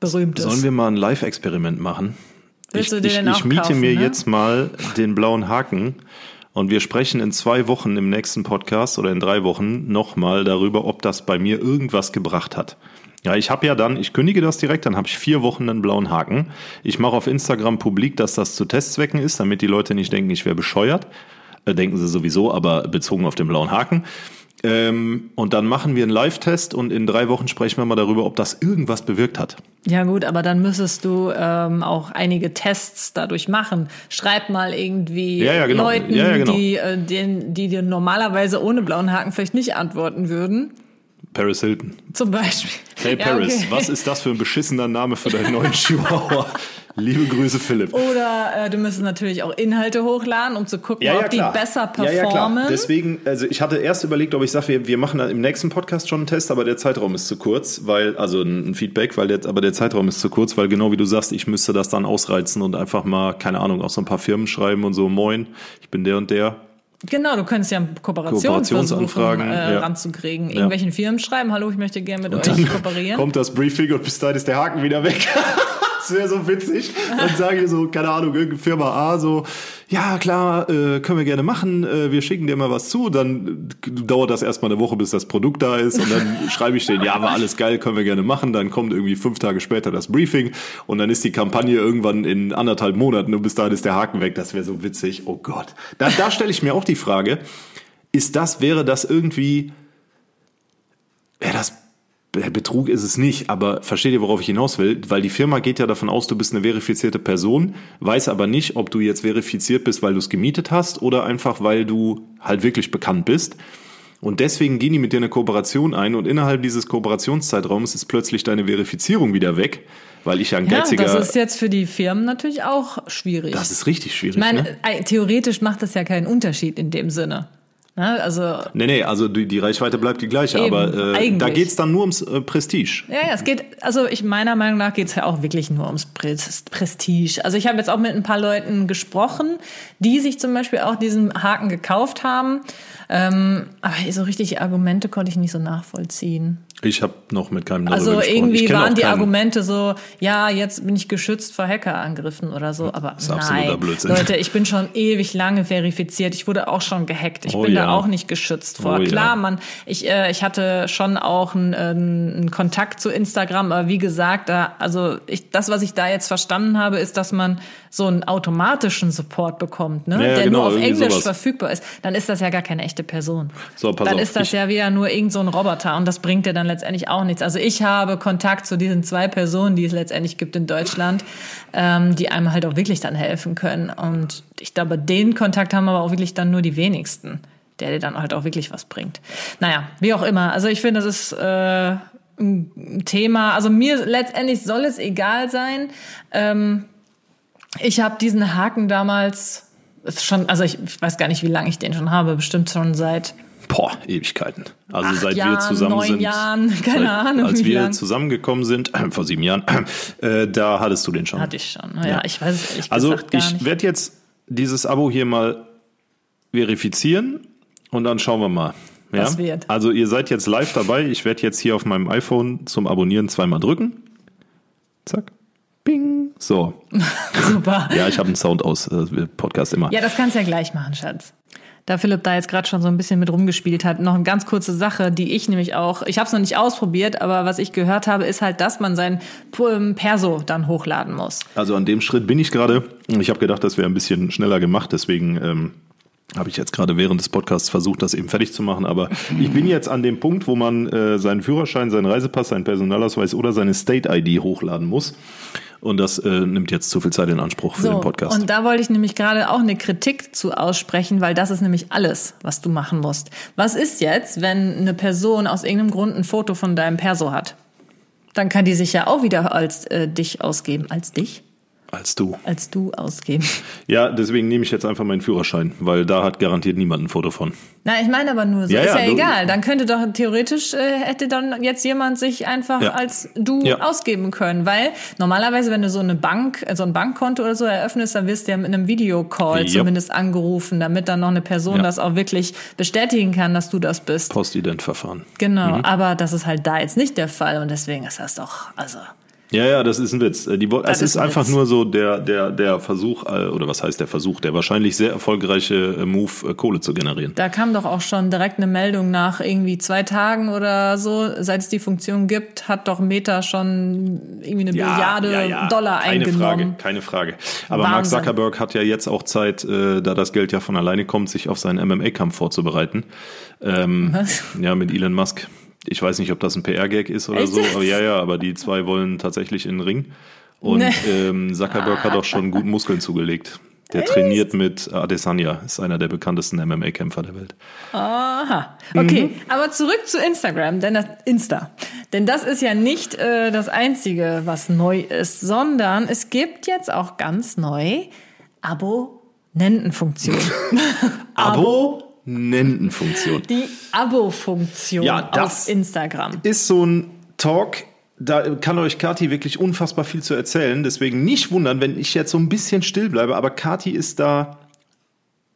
Berühmtes. Sollen wir mal ein Live-Experiment machen? Willst ich du ich, den auch ich miete kaufen, mir ne? jetzt mal den blauen Haken und wir sprechen in zwei Wochen im nächsten Podcast oder in drei Wochen nochmal darüber, ob das bei mir irgendwas gebracht hat. Ja, ich habe ja dann, ich kündige das direkt, dann habe ich vier Wochen einen blauen Haken. Ich mache auf Instagram publik, dass das zu Testzwecken ist, damit die Leute nicht denken, ich wäre bescheuert. Äh, denken sie sowieso, aber bezogen auf den blauen Haken. Ähm, und dann machen wir einen Live-Test und in drei Wochen sprechen wir mal darüber, ob das irgendwas bewirkt hat. Ja gut, aber dann müsstest du ähm, auch einige Tests dadurch machen. Schreib mal irgendwie Ja, ja, genau. Leuten, Ja, genau. die, äh, den, die dir normalerweise ohne blauen Haken vielleicht nicht antworten würden. Paris Hilton. Zum Beispiel. Hey Paris, okay. was ist das für ein beschissener Name für deinen neuen Chihuahua? Liebe Grüße, Philipp. Oder äh, du müsstest natürlich auch Inhalte hochladen, um zu gucken, ob die besser performen. Ja, ja, klar. Deswegen, also ich hatte erst überlegt, ob ich sage, wir, wir machen dann im nächsten Podcast schon einen Test, aber der Zeitraum ist zu kurz, weil, also ein Feedback, weil der, aber der Zeitraum ist zu kurz, weil genau wie du sagst, ich müsste das dann ausreizen und einfach mal, keine Ahnung, auch so ein paar Firmen schreiben und so, moin, ich bin der und der. Genau, du könntest ja Kooperation Kooperationsanfragen, versuchen, äh, ja. ranzukriegen. Irgendwelchen Firmen schreiben, hallo, ich möchte gerne mit euch Dann kooperieren. kommt das Briefing und bis dahin ist der Haken wieder weg. das wäre so witzig. Dann sage ich so, keine Ahnung, irgendeine Firma A so, ja klar, äh, können wir gerne machen, äh, wir schicken dir mal was zu. Dann dauert das erstmal eine Woche, bis das Produkt da ist. Und dann schreibe ich denen, ja, war alles geil, können wir gerne machen. Dann kommt irgendwie fünf Tage später das Briefing und dann ist die Kampagne irgendwann in anderthalb Monaten und bis dahin ist der Haken weg. Das wäre so witzig. Oh Gott. Da, da stelle ich mir auch die Frage, ist das, wäre das irgendwie, wäre das Betrug ist es nicht, aber versteht ihr, worauf ich hinaus will? Weil die Firma geht ja davon aus, du bist eine verifizierte Person, weiß aber nicht, ob du jetzt verifiziert bist, weil du es gemietet hast oder einfach, weil du halt wirklich bekannt bist. Und deswegen gehen die mit dir eine Kooperation ein und innerhalb dieses Kooperationszeitraums ist plötzlich deine Verifizierung wieder weg, weil ich ja ein geiziger... Ja, das ist jetzt für die Firmen natürlich auch schwierig. Das ist richtig schwierig. Ich meine, ne? theoretisch macht das ja keinen Unterschied in dem Sinne. Ne? Also nee, nee, also die, die Reichweite bleibt die gleiche, Eben, aber äh, da geht's dann nur ums äh, Prestige. Ja, ja, es geht, also ich meiner Meinung nach geht's ja auch wirklich nur ums Prestige. Also ich habe jetzt auch mit ein paar Leuten gesprochen, die sich zum Beispiel auch diesen Haken gekauft haben. Ähm, aber so richtig Argumente konnte ich nicht so nachvollziehen. Ich habe noch mit keinem darüber Also irgendwie waren die. Argumente so, ja, jetzt bin ich geschützt vor Hackerangriffen oder so, aber ist absoluter nein, Blödsinn. Leute, ich bin schon ewig lange verifiziert. Ich wurde auch schon gehackt. Ich Oh bin ja. da auch nicht geschützt vor. Oh ja. Klar, man, ich, äh, ich hatte schon auch einen, äh, einen Kontakt zu Instagram, aber wie gesagt, da, also ich, das, was ich da jetzt verstanden habe, ist, dass man so einen automatischen Support bekommt, ne? Ja, ja, der genau, nur auf Englisch sowas. verfügbar ist. Dann ist das ja gar keine echte Person. So, pass dann auf, ist das ja wieder nur irgend so ein Roboter und das bringt dir dann letztendlich auch nichts. Also ich habe Kontakt zu diesen zwei Personen, die es letztendlich gibt in Deutschland, ähm, die einem halt auch wirklich dann helfen können. Und ich glaube, den Kontakt haben aber auch wirklich dann nur die wenigsten, der dir dann halt auch wirklich was bringt. Naja, wie auch immer. Also ich finde, das ist äh, ein Thema. Also mir letztendlich soll es egal sein. Ähm, ich habe diesen Haken damals schon, also ich, ich weiß gar nicht, wie lange ich den schon habe, bestimmt schon seit Boah, Ewigkeiten. Also Acht seit wir Jahren, zusammen neun sind. Jahren, keine seit, Ahnung, Als wir lang. zusammengekommen sind, vor sieben Jahren, äh, da hattest du den schon. hatte ich schon. Ja, ich weiß es ehrlich Also ich werde jetzt dieses Abo hier mal verifizieren und dann schauen wir mal. Ja? Was wird. Also ihr seid jetzt live dabei. Ich werde jetzt hier auf meinem iPhone zum Abonnieren zweimal drücken. Zack. Bing. So. Super. Ja, ich habe einen Sound aus. äh, Podcast immer. Ja, das kannst du ja gleich machen, Schatz. Da Philipp da jetzt gerade schon so ein bisschen mit rumgespielt hat, noch eine ganz kurze Sache, die ich nämlich auch, ich habe es noch nicht ausprobiert, aber was ich gehört habe, ist halt, dass man sein ähm, Perso dann hochladen muss. Also an dem Schritt bin ich gerade. Ich habe gedacht, das wäre ein bisschen schneller gemacht, deswegen ähm, habe ich jetzt gerade während des Podcasts versucht, das eben fertig zu machen. Aber ich bin jetzt an dem Punkt, wo man äh, seinen Führerschein, seinen Reisepass, seinen Personalausweis oder seine State-ID hochladen muss. Und das äh, nimmt jetzt zu viel Zeit in Anspruch für den Podcast. und da wollte ich nämlich gerade auch eine Kritik zu aussprechen, weil das ist nämlich alles, was du machen musst. Was ist jetzt, wenn eine Person aus irgendeinem Grund ein Foto von deinem Perso hat? Dann kann die sich ja auch wieder als äh, dich ausgeben. Als dich? Als du. Als du ausgeben. Ja, deswegen nehme ich jetzt einfach meinen Führerschein, weil da hat garantiert niemand ein Foto von. Na, ich meine aber nur so, Ja, ist ja, ja egal. Dann könnte doch theoretisch, äh, hätte dann jetzt jemand sich einfach Ja. als du ausgeben können. Weil normalerweise, wenn du so eine Bank, äh, so ein Bankkonto oder so eröffnest, dann wirst du ja mit einem Videocall Ja. zumindest angerufen, damit dann noch eine Person das auch wirklich bestätigen kann, dass du das bist. Postident-Verfahren. Genau, Mhm. aber das ist halt da jetzt nicht der Fall und deswegen ist das doch, also. Ja, ja, das ist ein Witz. Äh, Die, wo- es ist ist ein einfach Witz. nur so der, der, der Versuch, äh, oder was heißt der Versuch, der wahrscheinlich sehr erfolgreiche äh, Move, Kohle zu generieren. Da kam doch auch schon direkt eine Meldung nach irgendwie zwei Tagen oder so, seit es die Funktion gibt, hat doch Meta schon irgendwie eine Milliarde Dollar keine eingenommen. Frage, keine Frage. Aber Mark Wahnsinn. Zuckerberg hat ja jetzt auch Zeit, äh, da das Geld ja von alleine kommt, sich auf seinen MMA-Kampf vorzubereiten. Ähm, Was? Ja, mit Elon Musk. Ich weiß nicht, ob das ein PR-Gag ist oder Echt so, aber ja, ja, aber die zwei wollen tatsächlich in den Ring. Und Nee. ähm, Zuckerberg hat auch schon gut Muskeln zugelegt. Der trainiert mit Adesanya, ist einer der bekanntesten MMA-Kämpfer der Welt. Aha. Okay, Mhm. aber zurück zu Instagram, denn das Insta. Denn das ist ja nicht äh, das einzige, was neu ist, sondern es gibt jetzt auch ganz neu Abonnentenfunktion. Abonnentenfunktion. Die Abo-Funktion Ja, das- auf Instagram. ist so ein Talk, da kann euch Kati wirklich unfassbar viel zu erzählen. Deswegen nicht wundern, wenn ich jetzt so ein bisschen still bleibe. Aber Kati ist da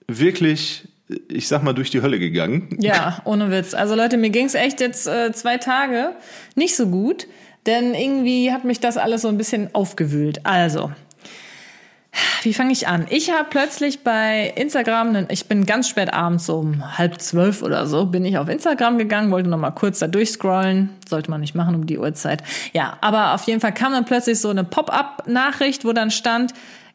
wirklich, ich sag mal, durch die Hölle gegangen. Ja, ohne Witz. Also Leute, mir ging's echt jetzt äh, zwei Tage nicht so gut. denn irgendwie hat mich das alles so ein bisschen aufgewühlt. Also, wie fange ich an? Ich habe plötzlich bei Instagram, ich bin ganz spät abends um halb zwölf oder so, bin ich auf Instagram gegangen, wollte noch mal kurz da durchscrollen. Sollte man nicht machen um die Uhrzeit. Ja, aber auf jeden Fall kam dann plötzlich so eine Pop-up-Nachricht, wo dann stand,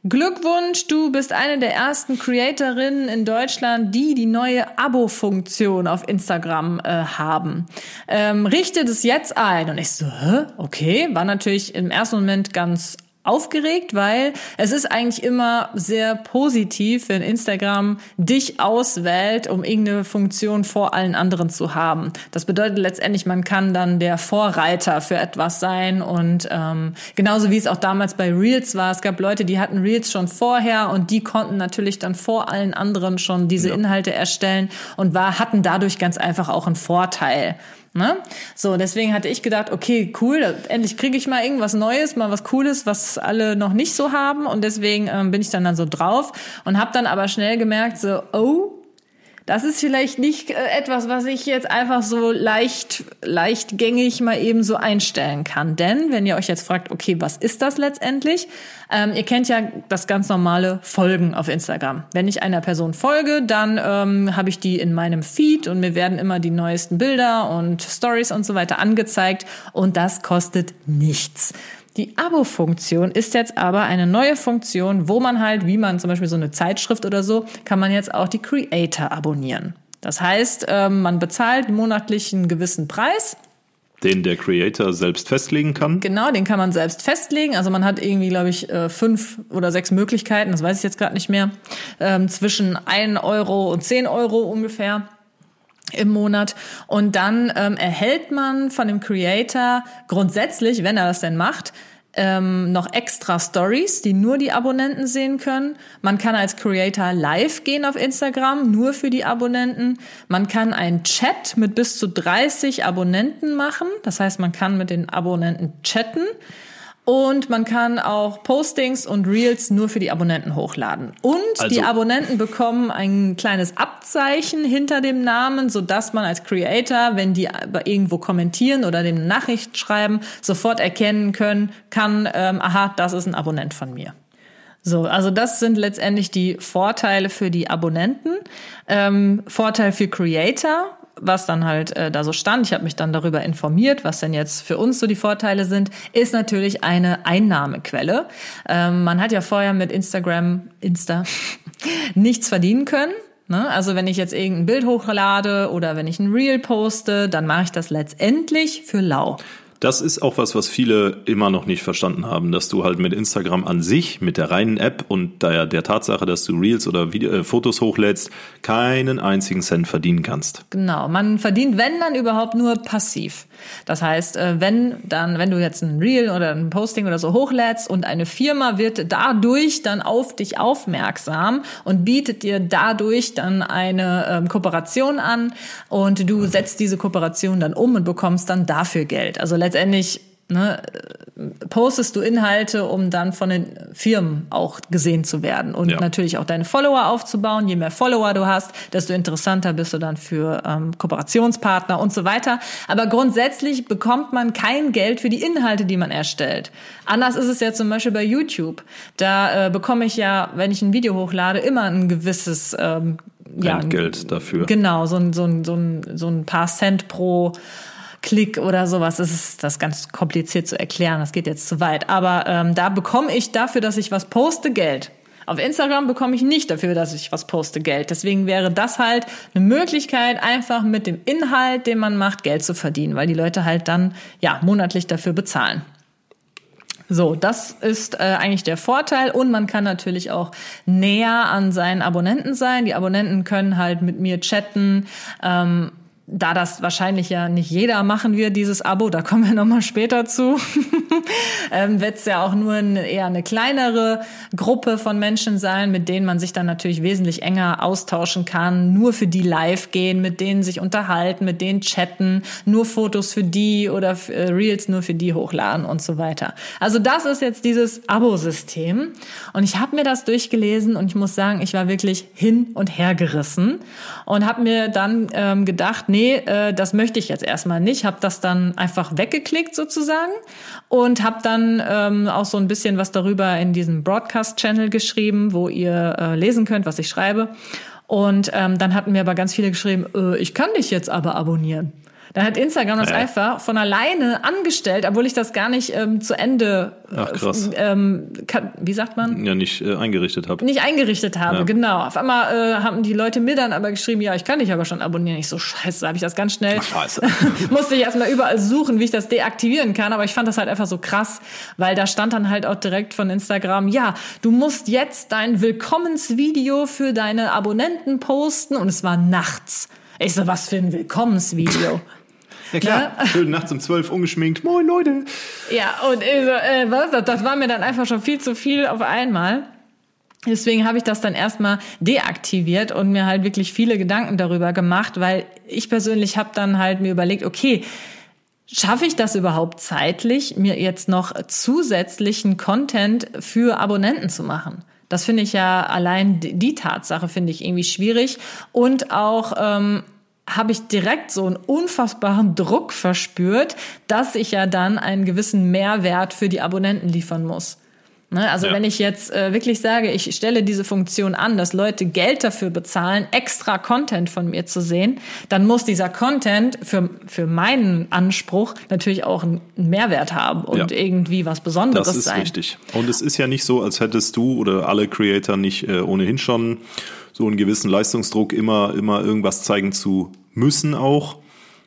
Glückwunsch, du bist eine der ersten Creatorinnen in Deutschland, die die neue Abo-Funktion auf Instagram äh, haben. Ähm, richte das jetzt ein. Und ich so, hä? okay, war natürlich im ersten Moment ganz aufgeregt, weil es ist eigentlich immer sehr positiv, wenn Instagram dich auswählt, um irgendeine Funktion vor allen anderen zu haben. Das bedeutet letztendlich, man kann dann der Vorreiter für etwas sein und ähm, genauso wie es auch damals bei Reels war. Es gab Leute, die hatten Reels schon vorher und die konnten natürlich dann vor allen anderen schon diese ja. Inhalte erstellen und war, hatten dadurch ganz einfach auch einen Vorteil. Ne? So, deswegen hatte ich gedacht, okay, cool, endlich kriege ich mal irgendwas Neues, mal was Cooles, was alle noch nicht so haben. Und deswegen ähm, bin ich dann dann so drauf und habe dann aber schnell gemerkt, so, oh, das ist vielleicht nicht äh, etwas, was ich jetzt einfach so leicht, leichtgängig mal eben so einstellen kann. Denn wenn ihr euch jetzt fragt, okay, was ist das letztendlich? Ähm, ihr kennt ja das ganz normale Folgen auf Instagram. Wenn ich einer Person folge, dann ähm, habe ich die in meinem Feed und mir werden immer die neuesten Bilder und Stories und so weiter angezeigt und das kostet nichts. Die Abo-Funktion ist jetzt aber eine neue Funktion, wo man halt, wie man zum Beispiel so eine Zeitschrift oder so, kann man jetzt auch die Creator abonnieren. Das heißt, ähm, man bezahlt monatlich einen gewissen Preis den der Creator selbst festlegen kann? Genau, den kann man selbst festlegen. Also man hat irgendwie, glaube ich, äh, fünf oder sechs Möglichkeiten, das weiß ich jetzt gerade nicht mehr, ähm, zwischen 1 Euro und 10 Euro ungefähr im Monat. Und dann ähm, erhält man von dem Creator grundsätzlich, wenn er das denn macht, ähm, noch extra Stories, die nur die Abonnenten sehen können. Man kann als Creator live gehen auf Instagram, nur für die Abonnenten. Man kann einen Chat mit bis zu 30 Abonnenten machen. Das heißt, man kann mit den Abonnenten chatten. Und man kann auch Postings und Reels nur für die Abonnenten hochladen. Und also, die Abonnenten bekommen ein kleines Abzeichen hinter dem Namen, so dass man als Creator, wenn die irgendwo kommentieren oder dem Nachricht schreiben, sofort erkennen können kann, ähm, aha, das ist ein Abonnent von mir. So, also das sind letztendlich die Vorteile für die Abonnenten. Ähm, Vorteil für Creator, was dann halt äh, da so stand, ich habe mich dann darüber informiert, was denn jetzt für uns so die Vorteile sind, ist natürlich eine Einnahmequelle. Ähm, man hat ja vorher mit Instagram, Insta, nichts verdienen können. Ne? Also wenn ich jetzt irgendein Bild hochlade oder wenn ich ein Reel poste, dann mache ich das letztendlich für lau. Das ist auch was, was viele immer noch nicht verstanden haben, dass du halt mit Instagram an sich, mit der reinen App und der, der Tatsache, dass du Reels oder Video, äh, Fotos hochlädst, keinen einzigen Cent verdienen kannst. Genau, man verdient, wenn dann überhaupt nur passiv. Das heißt, äh, wenn dann, wenn du jetzt ein Reel oder ein Posting oder so hochlädst und eine Firma wird dadurch dann auf dich aufmerksam und bietet dir dadurch dann eine ähm, Kooperation an und du setzt diese Kooperation dann um und bekommst dann dafür Geld. Also letztendlich ne, postest du Inhalte, um dann von den Firmen auch gesehen zu werden und ja. natürlich auch deine Follower aufzubauen. Je mehr Follower du hast, desto interessanter bist du dann für ähm, Kooperationspartner und so weiter. Aber grundsätzlich bekommt man kein Geld für die Inhalte, die man erstellt. Anders ist es ja zum Beispiel bei YouTube. Da äh, bekomme ich ja, wenn ich ein Video hochlade, immer ein gewisses ähm, ja, Geld dafür. Genau, so ein, so ein, so ein, so ein paar Cent pro Klick oder sowas. Das ist das ganz kompliziert zu erklären. Das geht jetzt zu weit. Aber ähm, da bekomme ich dafür, dass ich was poste, Geld. Auf Instagram bekomme ich nicht dafür, dass ich was poste, Geld. Deswegen wäre das halt eine Möglichkeit, einfach mit dem Inhalt, den man macht, Geld zu verdienen, weil die Leute halt dann ja monatlich dafür bezahlen. So, das ist äh, eigentlich der Vorteil und man kann natürlich auch näher an seinen Abonnenten sein. Die Abonnenten können halt mit mir chatten. Ähm, da das wahrscheinlich ja nicht jeder machen wird, dieses Abo, da kommen wir nochmal später zu, ähm, wird es ja auch nur eine, eher eine kleinere Gruppe von Menschen sein, mit denen man sich dann natürlich wesentlich enger austauschen kann, nur für die live gehen, mit denen sich unterhalten, mit denen chatten, nur Fotos für die oder äh, Reels nur für die hochladen und so weiter. Also das ist jetzt dieses Abo-System. Und ich habe mir das durchgelesen und ich muss sagen, ich war wirklich hin und her gerissen und habe mir dann ähm, gedacht, nee, nee, äh, das möchte ich jetzt erstmal nicht. Habe das dann einfach weggeklickt sozusagen und habe dann ähm, auch so ein bisschen was darüber in diesem Broadcast-Channel geschrieben, wo ihr äh, lesen könnt, was ich schreibe. Und ähm, dann hatten mir aber ganz viele geschrieben, äh, ich kann dich jetzt aber abonnieren. Dann hat Instagram das Ja. einfach von alleine angestellt, obwohl ich das gar nicht ähm, zu Ende, Ach, krass. ähm, kann, wie sagt man? Ja, nicht äh, eingerichtet habe. nicht eingerichtet habe, Ja. genau. Auf einmal äh, haben die Leute mir dann aber geschrieben, ja, ich kann dich aber schon abonnieren. Ich so, scheiße, habe ich das ganz schnell. Scheiße. Musste ich erstmal überall suchen, wie ich das deaktivieren kann. Aber ich fand das halt einfach so krass, weil da stand dann halt auch direkt von Instagram, ja, du musst jetzt dein Willkommensvideo für deine Abonnenten posten. Und es war nachts. Ich so, was für ein Willkommensvideo. Ja klar, schön nachts um zwölf ungeschminkt. Moin Leute. Ja, und ich so, äh, was? Das, das war mir dann einfach schon viel zu viel auf einmal. Deswegen habe ich das dann erstmal deaktiviert und mir halt wirklich viele Gedanken darüber gemacht, weil ich persönlich habe dann halt mir überlegt, okay, schaffe ich das überhaupt zeitlich, mir jetzt noch zusätzlichen Content für Abonnenten zu machen? Das finde ich ja allein die die Tatsache finde ich irgendwie schwierig und auch ähm, habe ich direkt so einen unfassbaren Druck verspürt, dass ich ja dann einen gewissen Mehrwert für die Abonnenten liefern muss. Ne, also Ja. wenn ich jetzt äh, wirklich sage, ich stelle diese Funktion an, dass Leute Geld dafür bezahlen, extra Content von mir zu sehen, dann muss dieser Content für, für meinen Anspruch natürlich auch einen Mehrwert haben und Ja. irgendwie was Besonderes Das ist sein. richtig. Und es ist ja nicht so, als hättest du oder alle Creator nicht äh, ohnehin schon so einen gewissen Leistungsdruck, immer, immer irgendwas zeigen zu müssen auch.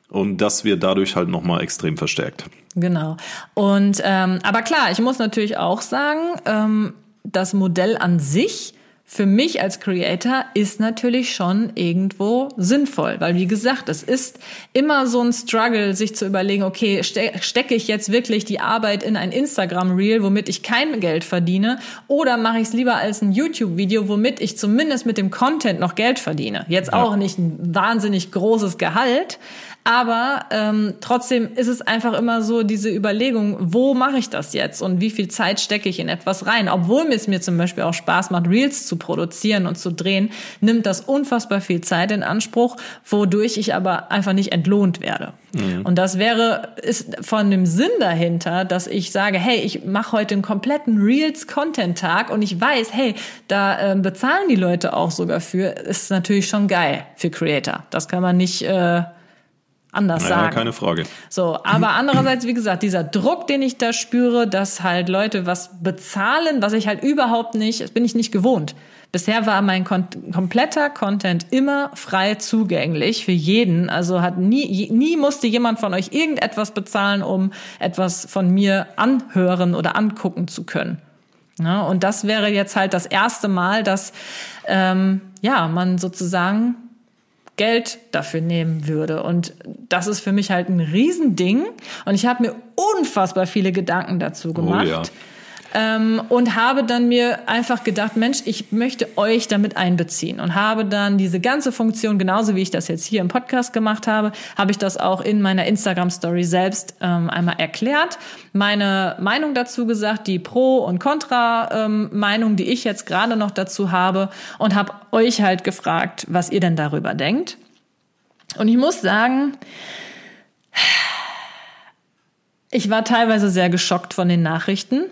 Und das wird dadurch halt nochmal extrem verstärkt. Genau. Und ähm, aber klar, ich muss natürlich auch sagen, ähm, das Modell an sich für mich als Creator ist natürlich schon irgendwo sinnvoll, weil wie gesagt, es ist immer so ein Struggle, sich zu überlegen, okay, ste stecke ich jetzt wirklich die Arbeit in ein Instagram Reel, womit ich kein Geld verdiene, oder mache ich es lieber als ein YouTube Video, womit ich zumindest mit dem Content noch Geld verdiene. Jetzt auch nicht ein wahnsinnig großes Gehalt, aber ähm, trotzdem ist es einfach immer so diese Überlegung, wo mache ich das jetzt und wie viel Zeit stecke ich in etwas rein. Obwohl es mir zum Beispiel auch Spaß macht, Reels zu produzieren und zu drehen, nimmt das unfassbar viel Zeit in Anspruch, wodurch ich aber einfach nicht entlohnt werde. Und das wäre ist von dem Sinn dahinter, dass ich sage, hey, ich mache heute einen kompletten Reels-Content-Tag und ich weiß, hey, da äh, bezahlen die Leute auch sogar für, ist natürlich schon geil für Creator. Das kann man nicht äh, anders Naja, sagen. keine Frage. So, aber andererseits, wie gesagt, dieser Druck, den ich da spüre, dass halt Leute was bezahlen, was ich halt überhaupt nicht, das bin ich nicht gewohnt. Bisher war mein kon kompletter Content immer frei zugänglich für jeden. Also hat nie, nie musste jemand von euch irgendetwas bezahlen, um etwas von mir anhören oder angucken zu können. Ja, und das wäre jetzt halt das erste Mal, dass ähm, ja man sozusagen Geld dafür nehmen würde. Und das ist für mich halt ein Riesending. Und ich habe mir unfassbar viele Gedanken dazu gemacht. Oh ja. Ähm, und habe dann mir einfach gedacht, Mensch, ich möchte euch damit einbeziehen und habe dann diese ganze Funktion, genauso wie ich das jetzt hier im Podcast gemacht habe, habe ich das auch in meiner Instagram-Story selbst ähm, einmal erklärt, meine Meinung dazu gesagt, die Pro- und Contra-Meinung, die ich jetzt gerade noch dazu habe und habe euch halt gefragt, was ihr denn darüber denkt. Und ich muss sagen, ich war teilweise sehr geschockt von den Nachrichten.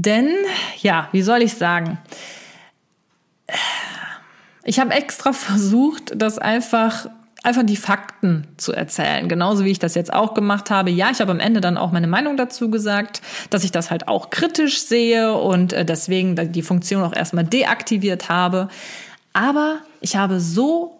Denn, ja, wie soll ich sagen? Ich habe extra versucht, das einfach einfach die Fakten zu erzählen, genauso wie ich das jetzt auch gemacht habe. Ja, ich habe am Ende dann auch meine Meinung dazu gesagt, dass ich das halt auch kritisch sehe und äh, deswegen die Funktion auch erstmal deaktiviert habe. Aber ich habe so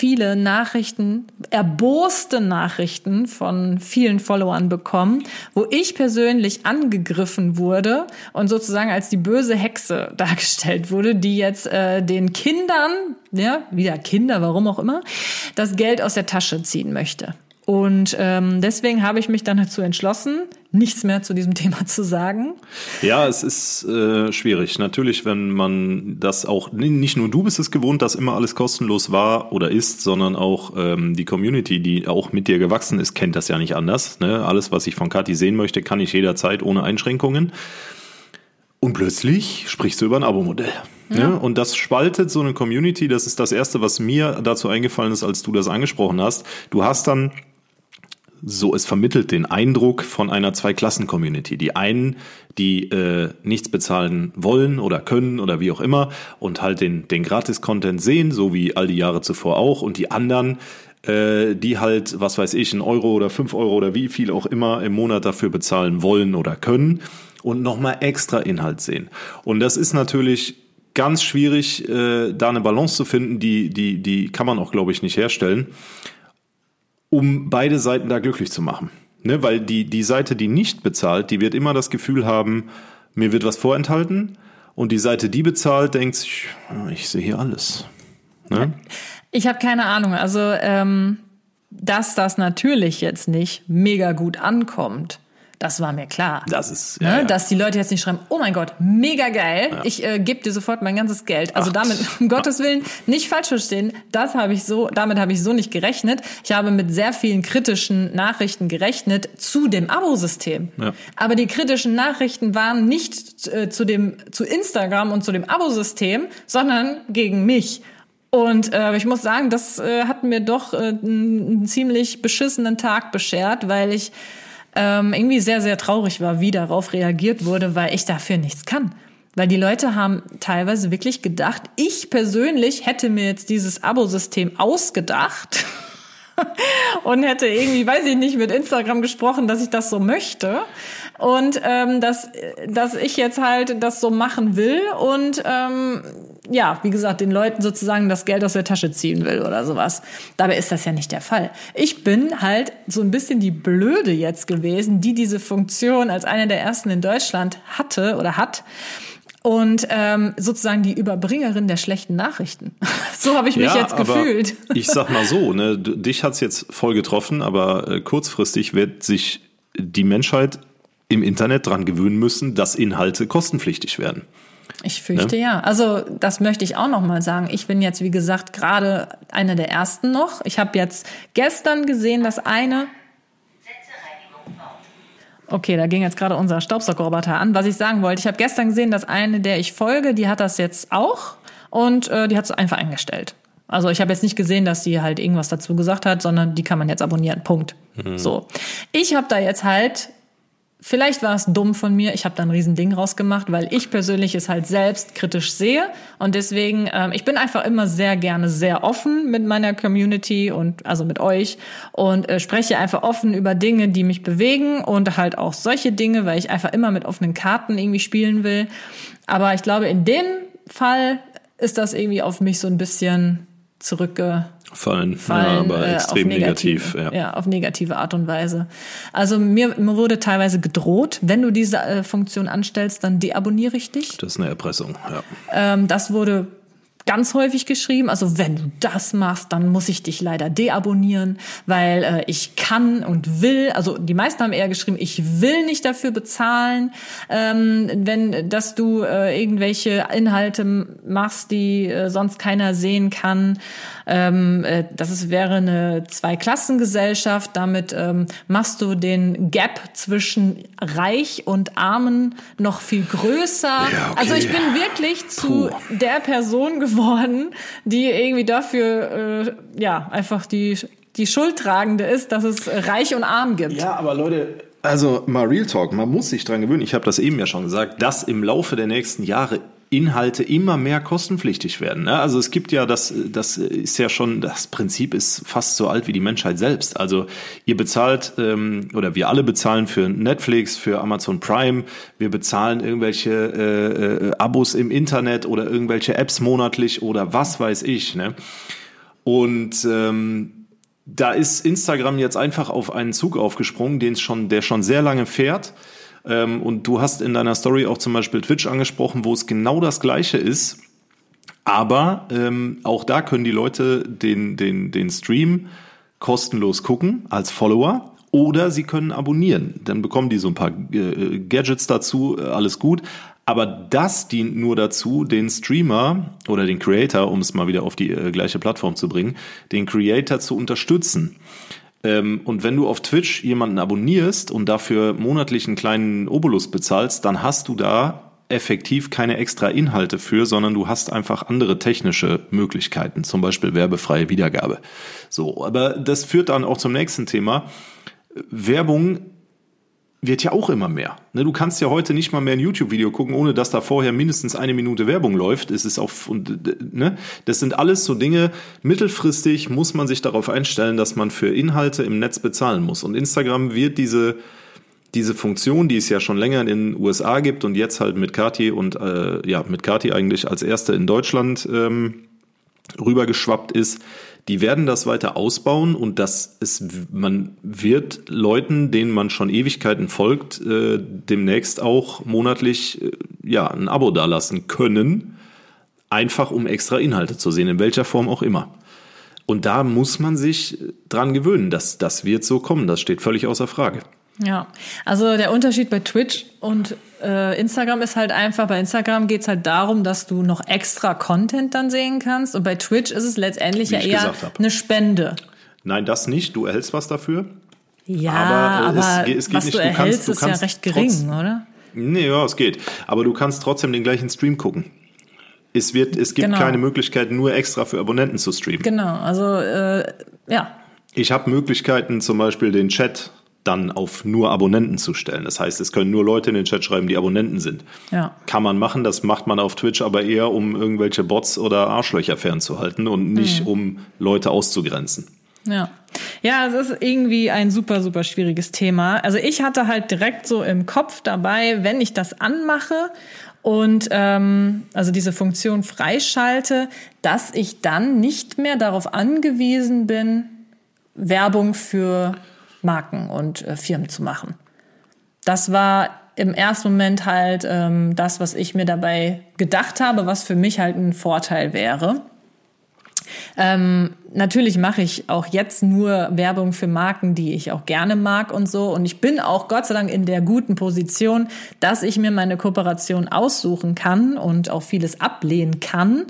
viele Nachrichten, erboste Nachrichten von vielen Followern bekommen, wo ich persönlich angegriffen wurde und sozusagen als die böse Hexe dargestellt wurde, die jetzt äh, den Kindern, ja, wieder Kinder, warum auch immer, das Geld aus der Tasche ziehen möchte. Und ähm, deswegen habe ich mich dann dazu entschlossen, nichts mehr zu diesem Thema zu sagen. Ja, es ist äh, schwierig. Natürlich, wenn man das auch, nicht nur du bist es gewohnt, dass immer alles kostenlos war oder ist, sondern auch ähm, die Community, die auch mit dir gewachsen ist, kennt das ja nicht anders. Ne? Alles, was ich von Kathi sehen möchte, kann ich jederzeit ohne Einschränkungen. Und plötzlich sprichst du über ein Abo-Modell. Ja. Ne? Und das spaltet so eine Community. Das ist das Erste, was mir dazu eingefallen ist, als du das angesprochen hast. Du hast dann so, es vermittelt den Eindruck von einer Zwei-Klassen-Community. Die einen, die äh, nichts bezahlen wollen oder können oder wie auch immer und halt den, den Gratis-Content sehen, so wie all die Jahre zuvor auch. Und die anderen, äh, die halt, was weiß ich, ein Euro oder fünf Euro oder wie viel auch immer im Monat dafür bezahlen wollen oder können und nochmal extra Inhalt sehen. Und das ist natürlich ganz schwierig, äh, da eine Balance zu finden, die, die, die kann man auch, glaube ich, nicht herstellen, um beide Seiten da glücklich zu machen. Ne? Weil die, die Seite, die nicht bezahlt, die wird immer das Gefühl haben, mir wird was vorenthalten. Und die Seite, die bezahlt, denkt sich, ich sehe hier alles. Ne? Ich habe keine Ahnung. Also, ähm, dass das natürlich jetzt nicht mega gut ankommt das war mir klar. Das ist, ja, ne? Dass die Leute jetzt nicht schreiben, oh mein Gott, mega geil, ja. ich äh, gebe dir sofort mein ganzes Geld. Also Ach. damit, um Gottes Willen, nicht falsch verstehen, das habe ich so, damit habe ich so nicht gerechnet. Ich habe mit sehr vielen kritischen Nachrichten gerechnet zu dem Abo-System. Ja. Aber die kritischen Nachrichten waren nicht äh, zu dem, zu Instagram und zu dem Abo-System, sondern gegen mich. Und äh, ich muss sagen, das äh, hat mir doch äh, einen ziemlich beschissenen Tag beschert, weil ich ähm, irgendwie sehr, sehr traurig war, wie darauf reagiert wurde, weil ich dafür nichts kann. Weil die Leute haben teilweise wirklich gedacht, ich persönlich hätte mir jetzt dieses Abo-System ausgedacht und hätte irgendwie, weiß ich nicht, mit Instagram gesprochen, dass ich das so möchte und ähm, dass, dass ich jetzt halt das so machen will und ähm, ja, wie gesagt, den Leuten sozusagen das Geld aus der Tasche ziehen will oder sowas. Dabei ist das ja nicht der Fall. Ich bin halt so ein bisschen die Blöde jetzt gewesen, die diese Funktion als eine der ersten in Deutschland hatte oder hat und ähm, sozusagen die Überbringerin der schlechten Nachrichten. so habe ich mich ja, jetzt gefühlt. ich sag mal so, ne, dich hat's jetzt voll getroffen, aber äh, kurzfristig wird sich die Menschheit im Internet dran gewöhnen müssen, dass Inhalte kostenpflichtig werden. Ich fürchte ne? ja. Also das möchte ich auch noch mal sagen. Ich bin jetzt wie gesagt gerade eine der ersten noch. Ich habe jetzt gestern gesehen, dass eine Okay, da ging jetzt gerade unser Staubsaugerroboter an. Was ich sagen wollte, ich habe gestern gesehen, dass eine, der ich folge, die hat das jetzt auch und äh, die hat es einfach eingestellt. Also ich habe jetzt nicht gesehen, dass die halt irgendwas dazu gesagt hat, sondern die kann man jetzt abonnieren. Punkt. Mhm. So. Ich habe da jetzt halt Vielleicht war es dumm von mir, ich habe da ein Riesending rausgemacht, weil ich persönlich es halt selbst kritisch sehe. Und deswegen, ähm, ich bin einfach immer sehr gerne sehr offen mit meiner Community und also mit euch. Und äh, spreche einfach offen über Dinge, die mich bewegen und halt auch solche Dinge, weil ich einfach immer mit offenen Karten irgendwie spielen will. Aber ich glaube, in dem Fall ist das irgendwie auf mich so ein bisschen zurückge fallen, fallen ja, aber äh, extrem negativ. Ja. ja. auf negative Art und Weise. Also mir, mir wurde teilweise gedroht, wenn du diese äh, Funktion anstellst, dann deabonniere ich dich. Das ist eine Erpressung, ja. Ähm, das wurde ganz häufig geschrieben. Also wenn du das machst, dann muss ich dich leider deabonnieren, weil äh, ich kann und will. Also die meisten haben eher geschrieben, ich will nicht dafür bezahlen, ähm, wenn dass du äh, irgendwelche Inhalte machst, die äh, sonst keiner sehen kann. Ähm, äh, das ist, wäre eine Zweiklassengesellschaft. Damit ähm, machst du den Gap zwischen Reich und Armen noch viel größer. Ja, okay. Also ich bin wirklich zu Puh. der Person geworden geworden, die irgendwie dafür äh, ja einfach die die Schuldtragende ist, dass es reich und arm gibt. Ja, aber Leute, also mal Real Talk, man muss sich dran gewöhnen. Ich habe das eben ja schon gesagt, dass im Laufe der nächsten Jahre Inhalte immer mehr kostenpflichtig werden. Ne? Also es gibt ja das, das ist ja schon, das Prinzip ist fast so alt wie die Menschheit selbst. Also ihr bezahlt ähm, oder wir alle bezahlen für Netflix, für Amazon Prime, wir bezahlen irgendwelche äh, äh, Abos im Internet oder irgendwelche Apps monatlich oder was weiß ich. Ne? Und ähm, da ist Instagram jetzt einfach auf einen Zug aufgesprungen, den schon, der schon sehr lange fährt und du hast in deiner Story auch zum Beispiel Twitch angesprochen, wo es genau das Gleiche ist. Aber ähm, auch da können die Leute den, den, den Stream kostenlos gucken als Follower oder sie können abonnieren. Dann bekommen die so ein paar äh, Gadgets dazu, äh, alles gut. Aber das dient nur dazu, den Streamer oder den Creator, um es mal wieder auf die äh, gleiche Plattform zu bringen, den Creator zu unterstützen. Ähm, und wenn du auf Twitch jemanden abonnierst und dafür monatlich einen kleinen Obolus bezahlst, dann hast du da effektiv keine extra Inhalte für, sondern du hast einfach andere technische Möglichkeiten, zum Beispiel werbefreie Wiedergabe. So, aber das führt dann auch zum nächsten Thema. Werbung wird ja auch immer mehr. Ne, du kannst ja heute nicht mal mehr ein YouTube-Video gucken, ohne dass da vorher mindestens eine Minute Werbung läuft. Es ist auf, und, ne, das sind alles so Dinge. Mittelfristig muss man sich darauf einstellen, dass man für Inhalte im Netz bezahlen muss. Und Instagram wird diese, diese Funktion, die es ja schon länger in den USA gibt und jetzt halt mit Kati und, äh, ja, mit Kati eigentlich als erste in Deutschland, ähm, rübergeschwappt ist, die werden das weiter ausbauen und das ist, man wird Leuten, denen man schon Ewigkeiten folgt, äh, demnächst auch monatlich äh, ja ein Abo dalassen können, einfach um extra Inhalte zu sehen, in welcher Form auch immer. Und da muss man sich dran gewöhnen, dass das wird so kommen, das steht völlig außer Frage. Ja, also der Unterschied bei Twitch und äh, Instagram ist halt einfach, bei Instagram geht's halt darum, dass du noch extra Content dann sehen kannst und bei Twitch ist es letztendlich ja eher eine Spende. Nein, das nicht, du erhältst was dafür. Ja, aber, aber es, es geht was nicht. du, erhältst, kannst, du ist ja recht gering, oder? Nee, ja, es geht. Aber du kannst trotzdem den gleichen Stream gucken. Es, wird, es gibt genau. keine Möglichkeit, nur extra für Abonnenten zu streamen. Genau, also äh, ja. Ich habe Möglichkeiten, zum Beispiel den Chat dann auf nur Abonnenten zu stellen. Das heißt, es können nur Leute in den Chat schreiben, die Abonnenten sind. Ja. Kann man machen, das macht man auf Twitch aber eher, um irgendwelche Bots oder Arschlöcher fernzuhalten und nicht, mhm. um Leute auszugrenzen. Ja. Ja, es ist irgendwie ein super, super schwieriges Thema. Also ich hatte halt direkt so im Kopf dabei, wenn ich das anmache und ähm, also diese Funktion freischalte, dass ich dann nicht mehr darauf angewiesen bin, Werbung für Marken und äh, Firmen zu machen. Das war im ersten Moment halt ähm, das, was ich mir dabei gedacht habe, was für mich halt ein Vorteil wäre. Ähm, natürlich mache ich auch jetzt nur Werbung für Marken, die ich auch gerne mag und so. Und ich bin auch Gott sei Dank in der guten Position, dass ich mir meine Kooperation aussuchen kann und auch vieles ablehnen kann.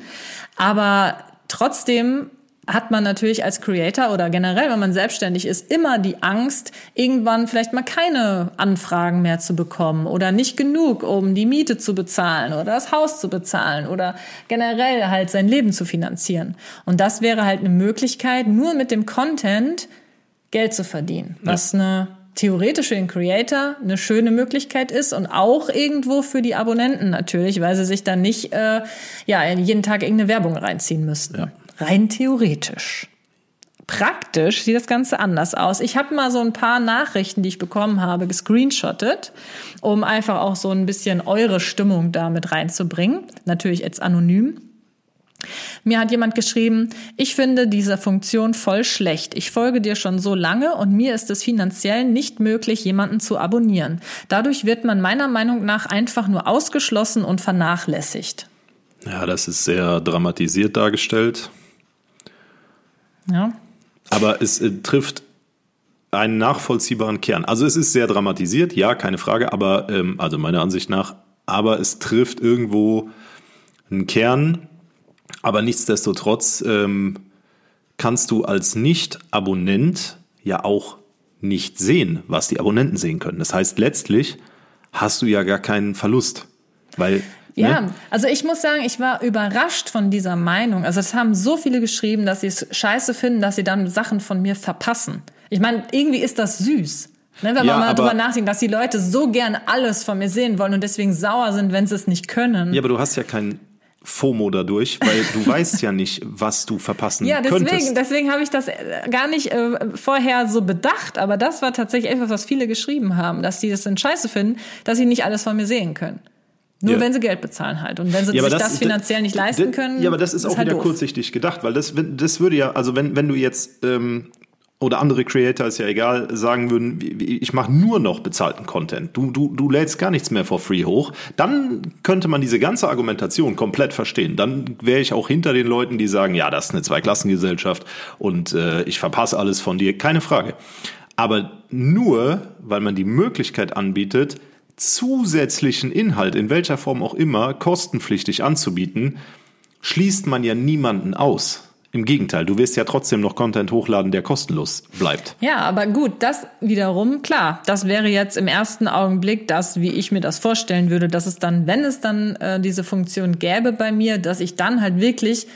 Aber trotzdem hat man natürlich als Creator oder generell, wenn man selbstständig ist, immer die Angst, irgendwann vielleicht mal keine Anfragen mehr zu bekommen oder nicht genug, um die Miete zu bezahlen oder das Haus zu bezahlen oder generell halt sein Leben zu finanzieren. Und das wäre halt eine Möglichkeit, nur mit dem Content Geld zu verdienen, was ja. eine theoretisch für den Creator eine schöne Möglichkeit ist und auch irgendwo für die Abonnenten natürlich, weil sie sich dann nicht äh, ja jeden Tag irgendeine Werbung reinziehen müssten. Ja. Rein theoretisch. Praktisch sieht das Ganze anders aus. Ich habe mal so ein paar Nachrichten, die ich bekommen habe, gescreenshottet, um einfach auch so ein bisschen eure Stimmung damit reinzubringen. Natürlich jetzt anonym. Mir hat jemand geschrieben, ich finde diese Funktion voll schlecht. Ich folge dir schon so lange und mir ist es finanziell nicht möglich, jemanden zu abonnieren. Dadurch wird man meiner Meinung nach einfach nur ausgeschlossen und vernachlässigt. Ja, das ist sehr dramatisiert dargestellt. Ja. Aber es äh, trifft einen nachvollziehbaren Kern. Also es ist sehr dramatisiert, ja, keine Frage, aber ähm, also meiner Ansicht nach, aber es trifft irgendwo einen Kern. Aber nichtsdestotrotz ähm, kannst du als Nicht-Abonnent ja auch nicht sehen, was die Abonnenten sehen können. Das heißt, letztlich hast du ja gar keinen Verlust, weil ja, ne? also ich muss sagen, ich war überrascht von dieser Meinung. Also es haben so viele geschrieben, dass sie es scheiße finden, dass sie dann Sachen von mir verpassen. Ich meine, irgendwie ist das süß. Ne, wenn ja, man mal drüber nachdenkt, dass die Leute so gern alles von mir sehen wollen und deswegen sauer sind, wenn sie es nicht können. Ja, aber du hast ja kein FOMO dadurch, weil du weißt ja nicht, was du verpassen ja, deswegen, könntest. Deswegen habe ich das äh, gar nicht äh, vorher so bedacht, aber das war tatsächlich etwas, was viele geschrieben haben, dass sie das dann scheiße finden, dass sie nicht alles von mir sehen können. Nur ja. wenn sie Geld bezahlen halt. Und wenn sie ja, sich das, das, finanziell nicht leisten können. Ja, aber das ist, ist auch halt wieder doof. kurzsichtig gedacht, weil das, das würde ja, also wenn, wenn du jetzt ähm, oder andere Creator ist ja egal, sagen würden, ich mache nur noch bezahlten Content. Du, du, du lädst gar nichts mehr for free hoch. Dann könnte man diese ganze Argumentation komplett verstehen. Dann wäre ich auch hinter den Leuten, die sagen, ja, das ist eine Zweiklassengesellschaft und äh, ich verpasse alles von dir. Keine Frage. Aber nur, weil man die Möglichkeit anbietet, zusätzlichen Inhalt, in welcher Form auch immer, kostenpflichtig anzubieten, schließt man ja niemanden aus. Im Gegenteil, du wirst ja trotzdem noch Content hochladen, der kostenlos bleibt. Ja, aber gut, das wiederum, klar, das wäre jetzt im ersten Augenblick das, wie ich mir das vorstellen würde, dass es dann, wenn es dann äh, diese Funktion gäbe bei mir, dass ich dann halt wirklich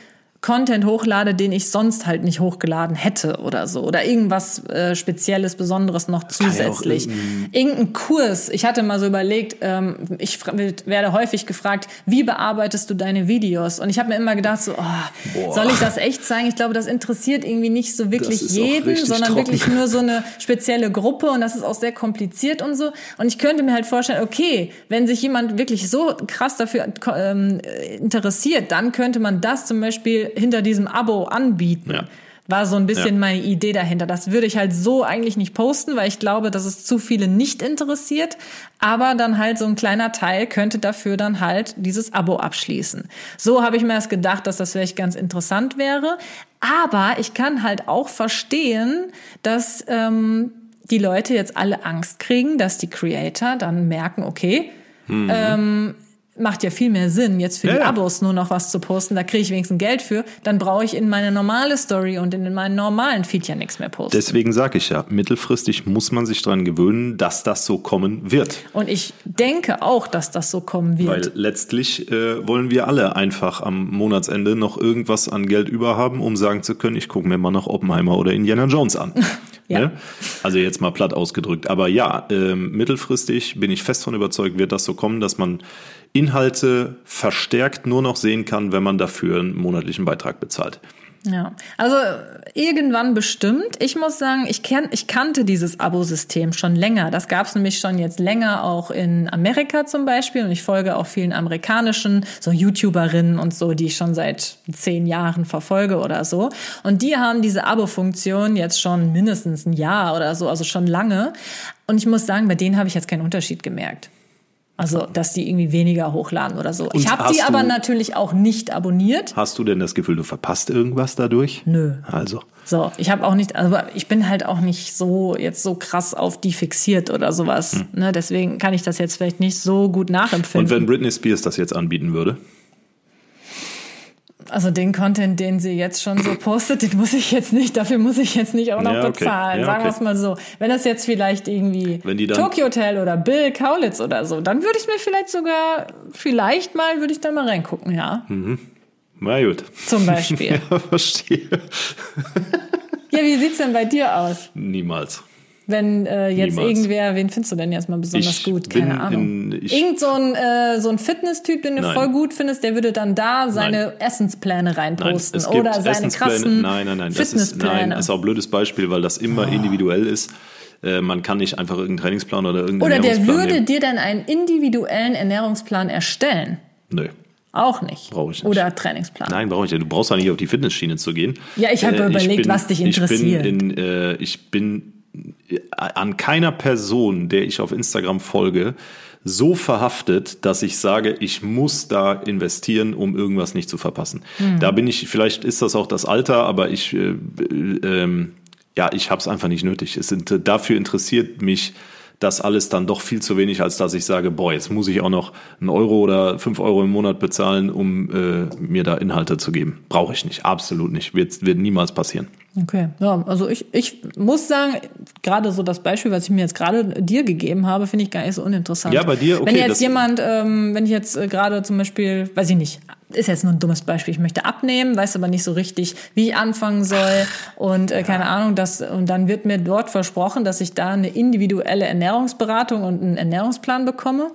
Content hochlade, den ich sonst halt nicht hochgeladen hätte oder so. Oder irgendwas äh, Spezielles, Besonderes noch zusätzlich. Irgendein Kurs. Ich hatte mal so überlegt, ähm, ich werde häufig gefragt, wie bearbeitest du deine Videos? Und ich habe mir immer gedacht, so, oh, soll ich das echt zeigen? Ich glaube, das interessiert irgendwie nicht so wirklich jeden, sondern trocken. wirklich nur so eine spezielle Gruppe und das ist auch sehr kompliziert und so. Und ich könnte mir halt vorstellen, okay, wenn sich jemand wirklich so krass dafür ähm, interessiert, dann könnte man das zum Beispiel hinter diesem Abo anbieten. Ja. War so ein bisschen ja. meine Idee dahinter. Das würde ich halt so eigentlich nicht posten, weil ich glaube, dass es zu viele nicht interessiert. Aber dann halt so ein kleiner Teil könnte dafür dann halt dieses Abo abschließen. So habe ich mir das gedacht, dass das vielleicht ganz interessant wäre. Aber ich kann halt auch verstehen, dass ähm, die Leute jetzt alle Angst kriegen, dass die Creator dann merken, okay, mhm. ähm, macht ja viel mehr Sinn, jetzt für ja, die Abos nur noch was zu posten, da kriege ich wenigstens Geld für, dann brauche ich in meine normale Story und in meinen normalen Feed ja nichts mehr posten. Deswegen sage ich ja, mittelfristig muss man sich dran gewöhnen, dass das so kommen wird. Und ich denke auch, dass das so kommen wird. Weil letztlich äh, wollen wir alle einfach am Monatsende noch irgendwas an Geld überhaben, um sagen zu können, ich gucke mir mal noch Oppenheimer oder Indiana Jones an. Ja. Ne? Also jetzt mal platt ausgedrückt. Aber ja, äh, mittelfristig bin ich fest von überzeugt, wird das so kommen, dass man Inhalte verstärkt nur noch sehen kann, wenn man dafür einen monatlichen Beitrag bezahlt. Ja, also irgendwann bestimmt. Ich muss sagen, ich, kenn, ich kannte dieses Abo-System schon länger. Das gab es nämlich schon jetzt länger auch in Amerika zum Beispiel. Und ich folge auch vielen amerikanischen, so YouTuberinnen und so, die ich schon seit zehn Jahren verfolge oder so. Und die haben diese Abo-Funktion jetzt schon mindestens ein Jahr oder so, also schon lange. Und ich muss sagen, bei denen habe ich jetzt keinen Unterschied gemerkt. Also, dass die irgendwie weniger hochladen oder so. Und ich habe die aber natürlich auch nicht abonniert. Hast du denn das Gefühl, du verpasst irgendwas dadurch? Nö. Also. So, ich habe auch nicht, also ich bin halt auch nicht so jetzt so krass auf die fixiert oder sowas. Hm. Ne? Deswegen kann ich das jetzt vielleicht nicht so gut nachempfinden. Und wenn Britney Spears das jetzt anbieten würde? Also den Content, den sie jetzt schon so postet, den muss ich jetzt nicht, dafür muss ich jetzt nicht auch noch ja, okay. bezahlen. Ja, Sagen wir es mal so. Wenn das jetzt vielleicht irgendwie Tokyo Hotel oder Bill Kaulitz oder so, dann würde ich mir vielleicht sogar, vielleicht mal, würde ich da mal reingucken, ja. Mhm. Na gut. Zum Beispiel. ja, verstehe. ja, wie sieht's denn bei dir aus? Niemals. Wenn äh, jetzt Niemals. irgendwer, wen findest du denn jetzt mal besonders ich gut? Keine Ahnung. In, Irgend so ein, äh, so ein Fitness-Typ, den du nein. voll gut findest, der würde dann da seine nein. Essenspläne reinposten nein, oder seine krassen nein, nein, nein, Fitnesspläne. Das ist, nein, ist auch ein blödes Beispiel, weil das immer oh. individuell ist. Äh, man kann nicht einfach irgendeinen Trainingsplan oder irgendeinen Oder der würde nehmen. dir dann einen individuellen Ernährungsplan erstellen. Nö. Auch nicht. Brauche ich nicht. Oder Trainingsplan. Nein, brauche ich nicht. Du brauchst ja nicht auf die Fitnessschiene zu gehen. Ja, ich habe äh, überlegt, bin, was dich interessiert. Ich bin, in, äh, ich bin an keiner Person, der ich auf Instagram folge, so verhaftet, dass ich sage, ich muss da investieren, um irgendwas nicht zu verpassen. Mhm. Da bin ich, vielleicht ist das auch das Alter, aber ich, äh, äh, ja, ich habe es einfach nicht nötig. Es sind, dafür interessiert mich das alles dann doch viel zu wenig, als dass ich sage, boah, jetzt muss ich auch noch einen Euro oder fünf Euro im Monat bezahlen, um äh, mir da Inhalte zu geben. Brauche ich nicht, absolut nicht. Wird, wird niemals passieren. Okay, ja, also ich, ich muss sagen, gerade so das Beispiel, was ich mir jetzt gerade dir gegeben habe, finde ich gar nicht so uninteressant. Ja, bei dir, okay. Wenn jetzt jemand, ähm, wenn ich jetzt äh, gerade zum Beispiel, weiß ich nicht, ist jetzt nur ein dummes Beispiel, ich möchte abnehmen, weiß aber nicht so richtig, wie ich anfangen soll und äh, keine Ahnung, das, und dann wird mir dort versprochen, dass ich da eine individuelle Ernährungsberatung und einen Ernährungsplan bekomme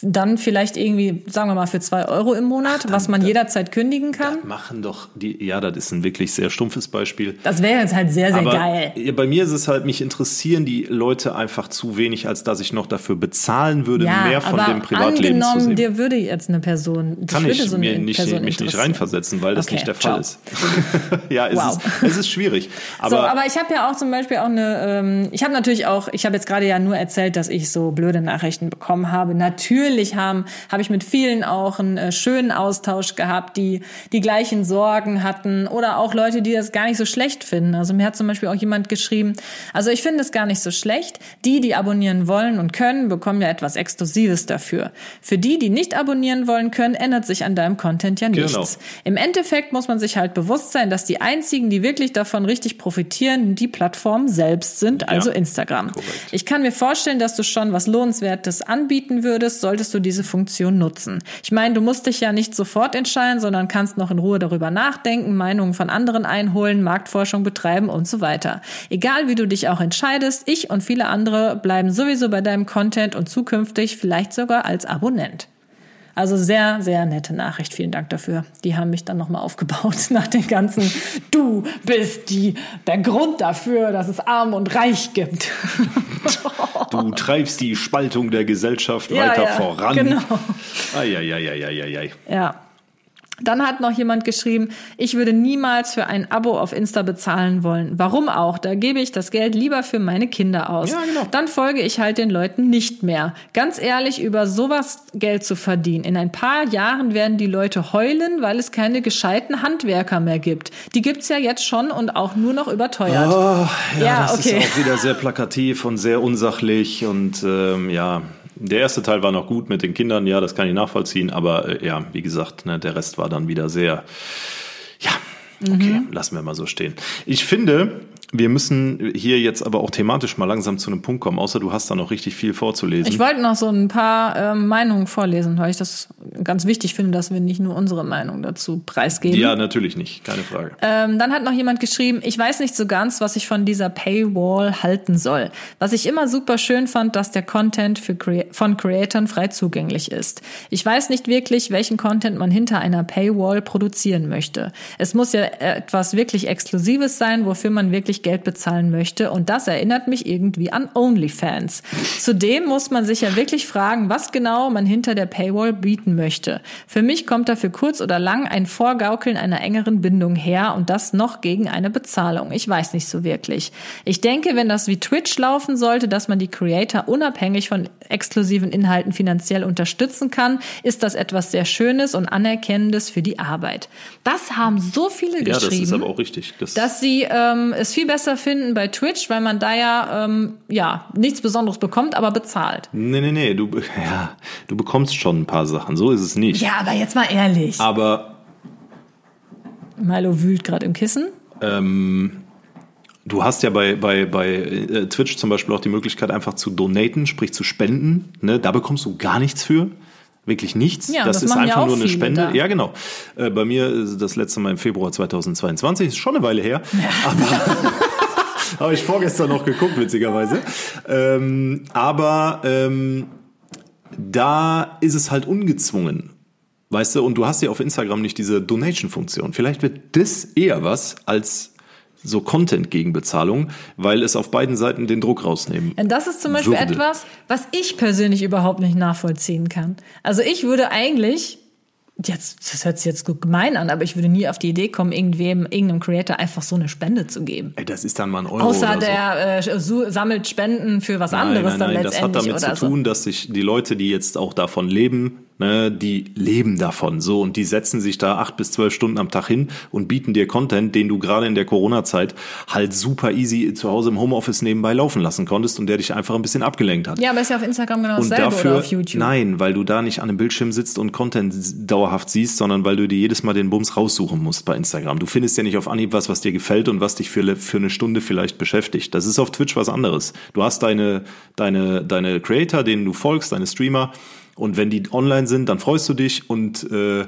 dann vielleicht irgendwie, sagen wir mal, für zwei Euro im Monat, Ach, dann, was man dann, jederzeit kündigen kann. machen doch die, ja, das ist ein wirklich sehr stumpfes Beispiel. Das wäre jetzt halt sehr, sehr Aber geil. Bei mir ist es halt, mich interessieren die Leute einfach zu wenig, als dass ich noch dafür bezahlen würde, ja, mehr von dem Privatleben zu sehen. dir würde jetzt eine Person, kann ich so mir nicht, Person mich nicht reinversetzen, weil das okay, nicht der Fall ist. ja, es, wow. ist, es ist schwierig. Aber, so, aber ich habe ja auch zum Beispiel auch eine, ähm, ich habe natürlich auch, ich habe jetzt gerade ja nur erzählt, dass ich so blöde Nachrichten bekommen habe. Natürlich natürlich haben, habe ich mit vielen auch einen äh, schönen Austausch gehabt, die die gleichen Sorgen hatten oder auch Leute, die das gar nicht so schlecht finden. Also mir hat zum Beispiel auch jemand geschrieben, also ich finde es gar nicht so schlecht. Die, die abonnieren wollen und können, bekommen ja etwas Exklusives dafür. Für die, die nicht abonnieren wollen können, ändert sich an deinem Content ja nichts. Genau. Im Endeffekt muss man sich halt bewusst sein, dass die einzigen, die wirklich davon richtig profitieren, die Plattformen selbst sind, also ja, Instagram. Korrekt. Ich kann mir vorstellen, dass du schon was Lohnenswertes anbieten würdest, solltest du diese Funktion nutzen. Ich meine, du musst dich ja nicht sofort entscheiden, sondern kannst noch in Ruhe darüber nachdenken, Meinungen von anderen einholen, Marktforschung betreiben und so weiter. Egal wie du dich auch entscheidest, ich und viele andere bleiben sowieso bei deinem Content und zukünftig vielleicht sogar als Abonnent. Also sehr, sehr nette Nachricht. Vielen Dank dafür. Die haben mich dann nochmal aufgebaut nach den ganzen, du bist die, der Grund dafür, dass es arm und reich gibt. Du treibst die Spaltung der Gesellschaft ja, weiter ja, voran. Genau. Eieieiei. Ja. Dann hat noch jemand geschrieben, ich würde niemals für ein Abo auf Insta bezahlen wollen. Warum auch? Da gebe ich das Geld lieber für meine Kinder aus. Ja, genau. Dann folge ich halt den Leuten nicht mehr. Ganz ehrlich, über sowas Geld zu verdienen. In ein paar Jahren werden die Leute heulen, weil es keine gescheiten Handwerker mehr gibt. Die gibt's ja jetzt schon und auch nur noch überteuert. Oh, ja, ja das okay. ist auch wieder sehr plakativ und sehr unsachlich und ähm, ja, der erste Teil war noch gut mit den Kindern, ja, das kann ich nachvollziehen, aber äh, ja, wie gesagt, ne, der Rest war dann wieder sehr, ja, okay, mhm. lassen wir mal so stehen. Ich finde, wir müssen hier jetzt aber auch thematisch mal langsam zu einem Punkt kommen, außer du hast da noch richtig viel vorzulesen. Ich wollte noch so ein paar ähm, Meinungen vorlesen, weil ich das ganz wichtig finde, dass wir nicht nur unsere Meinung dazu preisgeben. Ja, natürlich nicht, keine Frage. Ähm, dann hat noch jemand geschrieben, ich weiß nicht so ganz, was ich von dieser Paywall halten soll. Was ich immer super schön fand, dass der Content für Crea von Creatoren frei zugänglich ist. Ich weiß nicht wirklich, welchen Content man hinter einer Paywall produzieren möchte. Es muss ja etwas wirklich Exklusives sein, wofür man wirklich Geld bezahlen möchte. Und das erinnert mich irgendwie an OnlyFans. Zudem muss man sich ja wirklich fragen, was genau man hinter der Paywall bieten möchte. Für mich kommt da für kurz oder lang ein Vorgaukeln einer engeren Bindung her und das noch gegen eine Bezahlung. Ich weiß nicht so wirklich. Ich denke, wenn das wie Twitch laufen sollte, dass man die Creator unabhängig von exklusiven Inhalten finanziell unterstützen kann, ist das etwas sehr Schönes und Anerkennendes für die Arbeit. Das haben so viele geschrieben. Ja, das ist aber auch richtig. Das dass sie ähm, es viel besser finden bei Twitch, weil man da ja, ähm, ja nichts Besonderes bekommt, aber bezahlt. Nee, nee, nee, du, ja, du bekommst schon ein paar Sachen, so ist es nicht. Ja, aber jetzt mal ehrlich. Aber Milo wühlt gerade im Kissen. Ähm, du hast ja bei, bei, bei äh, Twitch zum Beispiel auch die Möglichkeit, einfach zu donaten, sprich zu spenden. Ne? Da bekommst du gar nichts für wirklich nichts. Ja, das, das ist einfach ja nur eine Spende. Da. Ja, genau. Äh, bei mir ist das letzte Mal im Februar 2022, ist schon eine Weile her. Ja. Aber habe ich vorgestern noch geguckt, witzigerweise. Ähm, aber ähm, da ist es halt ungezwungen. Weißt du, und du hast ja auf Instagram nicht diese Donation-Funktion. Vielleicht wird das eher was als so Content gegen Bezahlung, weil es auf beiden Seiten den Druck rausnehmen. Und das ist zum Beispiel würde. etwas, was ich persönlich überhaupt nicht nachvollziehen kann. Also ich würde eigentlich jetzt, das hört sich jetzt gut gemein an, aber ich würde nie auf die Idee kommen, irgendwem, irgendeinem Creator einfach so eine Spende zu geben. Ey, das ist dann mal ein Euro. Außer der so. äh, sammelt Spenden für was nein, anderes nein, nein, dann letztendlich. Das hat damit zu tun, so. dass sich die Leute, die jetzt auch davon leben, ne, die leben davon so und die setzen sich da acht bis zwölf Stunden am Tag hin und bieten dir Content, den du gerade in der Corona-Zeit halt super easy zu Hause im Homeoffice nebenbei laufen lassen konntest und der dich einfach ein bisschen abgelenkt hat. Ja, aber ist ja auf Instagram genau dasselbe dafür, oder auf YouTube. Nein, weil du da nicht an einem Bildschirm sitzt und Content dauerhaft siehst, sondern weil du dir jedes Mal den Bums raussuchen musst bei Instagram. Du findest ja nicht auf Anhieb was, was dir gefällt und was dich für, für eine Stunde vielleicht beschäftigt. Das ist auf Twitch was anderes. Du hast deine, deine, deine Creator, denen du folgst, deine Streamer und wenn die online sind, dann freust du dich und äh,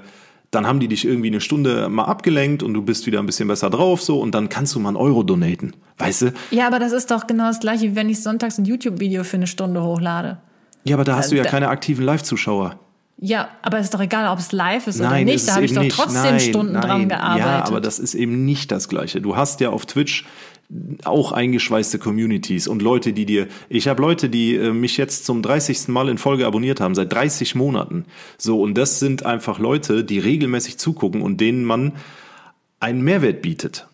dann haben die dich irgendwie eine Stunde mal abgelenkt und du bist wieder ein bisschen besser drauf so und dann kannst du mal einen Euro donaten. Weißt du? Ja, aber das ist doch genau das gleiche, wie wenn ich sonntags ein YouTube-Video für eine Stunde hochlade. Ja, aber da hast du ja keine aktiven Live-Zuschauer. Ja, aber es ist doch egal, ob es live ist nein, oder nicht. Da habe ich doch trotzdem nein, Stunden nein, dran gearbeitet. Ja, aber das ist eben nicht das Gleiche. Du hast ja auf Twitch auch eingeschweißte Communities und Leute, die dir, ich habe Leute, die äh, mich jetzt zum 30. Mal in Folge abonniert haben, seit 30 Monaten. So, und das sind einfach Leute, die regelmäßig zugucken und denen man einen Mehrwert bietet.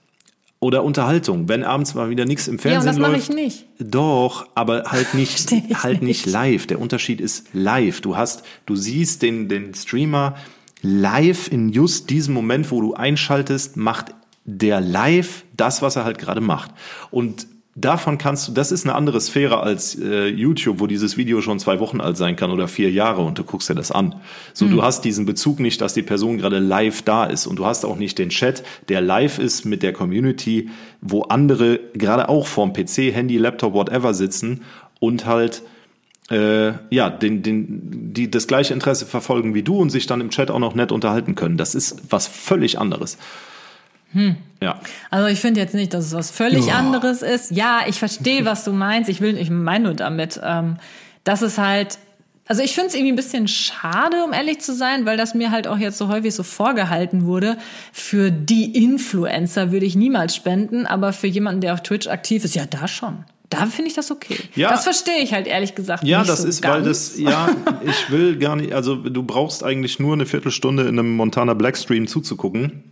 Oder Unterhaltung, wenn abends mal wieder nichts im Fernsehen das mache läuft. ich nicht. Doch, aber halt nicht, halt nicht. live. Der Unterschied ist live. Du hast, du siehst den, den Streamer live in just diesem Moment, wo du einschaltest, macht der live das, was er halt gerade macht. Und davon kannst du, das ist eine andere Sphäre als äh, YouTube, wo dieses Video schon zwei Wochen alt sein kann oder vier Jahre und du guckst dir das an. So, Hm. du hast diesen Bezug nicht, dass die Person gerade live da ist und du hast auch nicht den Chat, der live ist mit der Community, wo andere gerade auch vorm PC, Handy, Laptop, whatever sitzen und halt äh, ja, den, den, die das gleiche Interesse verfolgen wie du und sich dann im Chat auch noch nett unterhalten können. Das ist was völlig anderes. Ja. Also ich finde jetzt nicht, dass es was völlig Ja. anderes ist. Ja, ich verstehe, was du meinst. Ich will, ich meine nur damit, ähm, dass es halt, also ich finde es irgendwie ein bisschen schade, um ehrlich zu sein, weil das mir halt auch jetzt so häufig so vorgehalten wurde. Für die Influencer würde ich niemals spenden, aber für jemanden, der auf Twitch aktiv ist, ja, da schon. Da finde ich das okay. Ja. Das verstehe ich halt ehrlich gesagt Ja, nicht das so ist, ganz. weil das, ja, ich will gar nicht, also du brauchst eigentlich nur eine Viertelstunde in einem Montana Black Stream zuzugucken.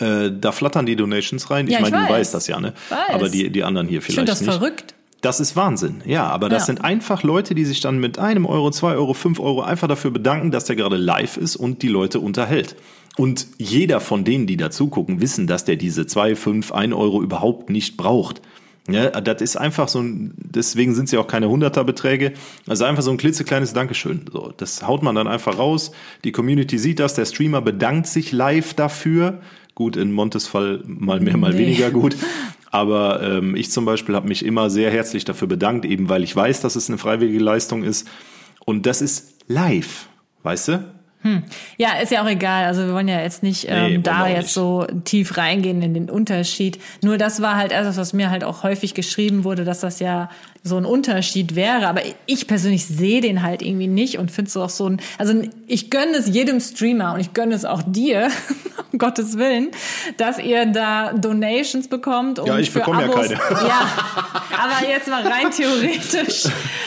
Äh, da flattern die Donations rein. Ja, ich ich meine, du weiß. weißt das ja, ne? Weiß. Aber die, die anderen hier Ich vielleicht finde das nicht. verrückt. Das ist Wahnsinn, ja, aber das Ja. sind einfach Leute, die sich dann mit einem Euro, zwei Euro, fünf Euro einfach dafür bedanken, dass der gerade live ist und die Leute unterhält. Und jeder von denen, die dazu gucken, wissen, dass der diese zwei, fünf, ein Euro überhaupt nicht braucht. Ja, das ist einfach so ein, deswegen sind es ja auch keine Hunderterbeträge. Also einfach so ein klitzekleines Dankeschön. So, das haut man dann einfach raus. Die Community sieht das, der Streamer bedankt sich live dafür. Gut, in Montes Fall mal mehr, mal Nee. weniger gut. Aber ähm, ich zum Beispiel habe mich immer sehr herzlich dafür bedankt, eben weil ich weiß, dass es eine freiwillige Leistung ist. Und das ist live, weißt du? Ja, ist ja auch egal. Also wir wollen ja jetzt nicht ähm, Nee, da jetzt nicht. so tief reingehen in den Unterschied. Nur das war halt etwas, was mir halt auch häufig geschrieben wurde, dass das ja so ein Unterschied wäre. Aber ich persönlich sehe den halt irgendwie nicht und finde es auch so ein. Also ich gönne es jedem Streamer und ich gönne es auch dir, um Gottes Willen, dass ihr da Donations bekommt. Und Ja, ich für bekomme ja keine. Ja, aber jetzt mal rein theoretisch,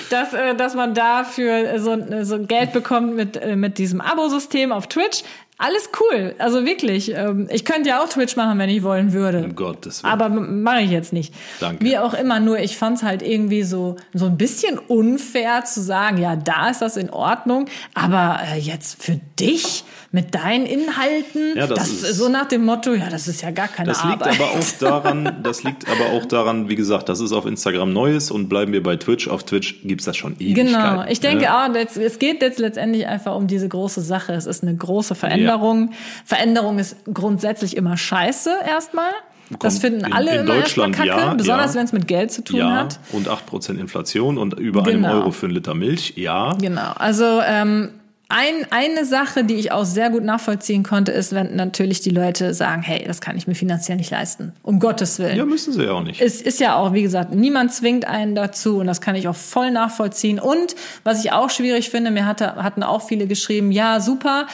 dass, äh, dass man dafür so, so Geld bekommt mit, äh, mit diesem Abo-System auf Twitch. Alles cool. Also wirklich. ähm, Ich könnte ja auch Twitch machen, wenn ich wollen würde. Um Gottes Willen. Aber mache ich jetzt nicht. Danke. Wie auch immer, nur ich fand's halt irgendwie so, so ein bisschen unfair zu sagen, ja, da ist das in Ordnung, aber äh, jetzt für dich mit deinen Inhalten, Ja, das das, ist- so nach dem Motto, ja, das ist ja gar keine Das liegt Arbeit. aber auch daran, das liegt aber auch daran, wie gesagt, das ist auf Instagram Neues und bleiben wir bei Twitch. Auf Twitch gibt's das schon ewig. Genau, ich denke auch, jetzt- es geht jetzt letztendlich einfach um diese große Sache. Es ist eine große Veränderung. Veränderung ist grundsätzlich immer scheiße erstmal. Das finden in- alle in immer Deutschland kacke, ja, besonders ja. wenn es mit Geld zu tun Ja, hat. und 8% Inflation und über einem Genau. Euro für einen Liter Milch, ja. Genau. Also ähm, ein, eine Sache, die ich auch sehr gut nachvollziehen konnte, ist, wenn natürlich die Leute sagen, hey, das kann ich mir finanziell nicht leisten. Um Gottes Willen. Ja, müssen sie ja auch nicht. Es ist ja auch, wie gesagt, niemand zwingt einen dazu und das kann ich auch voll nachvollziehen. Und was ich auch schwierig finde, mir hatte, hatten auch viele geschrieben, ja, super.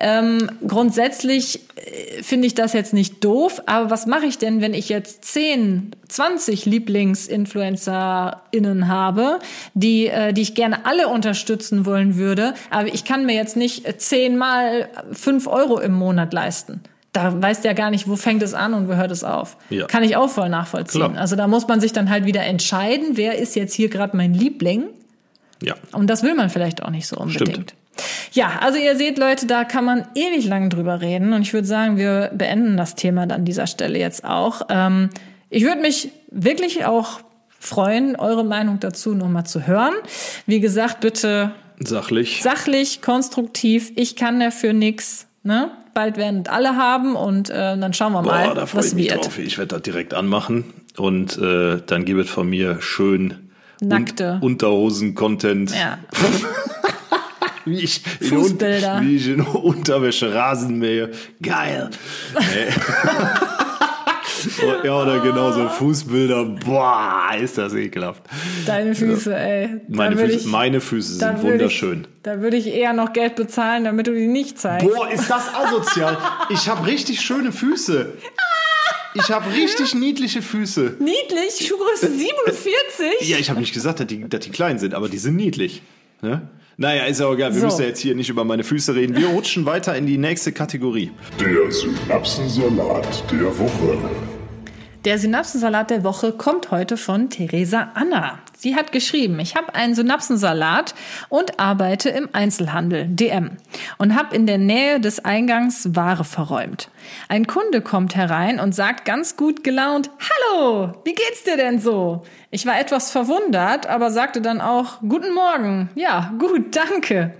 Ähm, grundsätzlich äh, finde ich das jetzt nicht doof, aber was mache ich denn, wenn ich jetzt 10, 20 LieblingsinfluencerInnen habe, die, äh, die ich gerne alle unterstützen wollen würde, aber ich kann mir jetzt nicht zehnmal fünf Euro im Monat leisten. Da weißt du ja gar nicht, wo fängt es an und wo hört es auf. Ja. Kann ich auch voll nachvollziehen. Klar. Also da muss man sich dann halt wieder entscheiden, wer ist jetzt hier gerade mein Liebling. Ja. Und das will man vielleicht auch nicht so unbedingt. Stimmt. Ja, also ihr seht, Leute, da kann man ewig lang drüber reden. Und ich würde sagen, wir beenden das Thema an dieser Stelle jetzt auch. Ähm, ich würde mich wirklich auch freuen, eure Meinung dazu nochmal zu hören. Wie gesagt, bitte Sachlich. sachlich, konstruktiv. Ich kann dafür nix. Ne? Bald werden es alle haben und äh, dann schauen wir mal, Boah, da freue was ich mich wird. drauf. Ich werde das direkt anmachen und äh, dann gibt es von mir schön Nackte. Un Unterhosen-Content. Ja. Wie ich, in Fußbilder. Un wie ich in Unterwäsche Rasen mähe. Geil. Nee. ja, oder genau so Fußbilder. Boah, ist das ekelhaft. Deine Füße, ey. Meine Füße, ich- meine Füße sind wunderschön. Ich, da würde ich eher noch Geld bezahlen, damit du die nicht zeigst. Boah, ist das asozial. Ich habe richtig schöne Füße. Ich habe richtig niedliche Füße. Niedlich, Schuhgröße 47. Ja, ich habe nicht gesagt, dass die, dass die klein sind, aber die sind niedlich. Ne? Naja, ist ja auch egal. Wir So. müssen ja jetzt hier nicht über meine Füße reden. Wir rutschen weiter in die nächste Kategorie. Der Synapsensalat der Woche. Der Synapsensalat der Woche kommt heute von Theresa Anna. Sie hat geschrieben, ich habe einen Synapsensalat und arbeite im Einzelhandel, DM, und habe in der Nähe des Eingangs Ware verräumt. Ein Kunde kommt herein und sagt ganz gut gelaunt, Hallo, wie geht's dir denn so? Ich war etwas verwundert, aber sagte dann auch, Guten Morgen. Ja, gut, danke.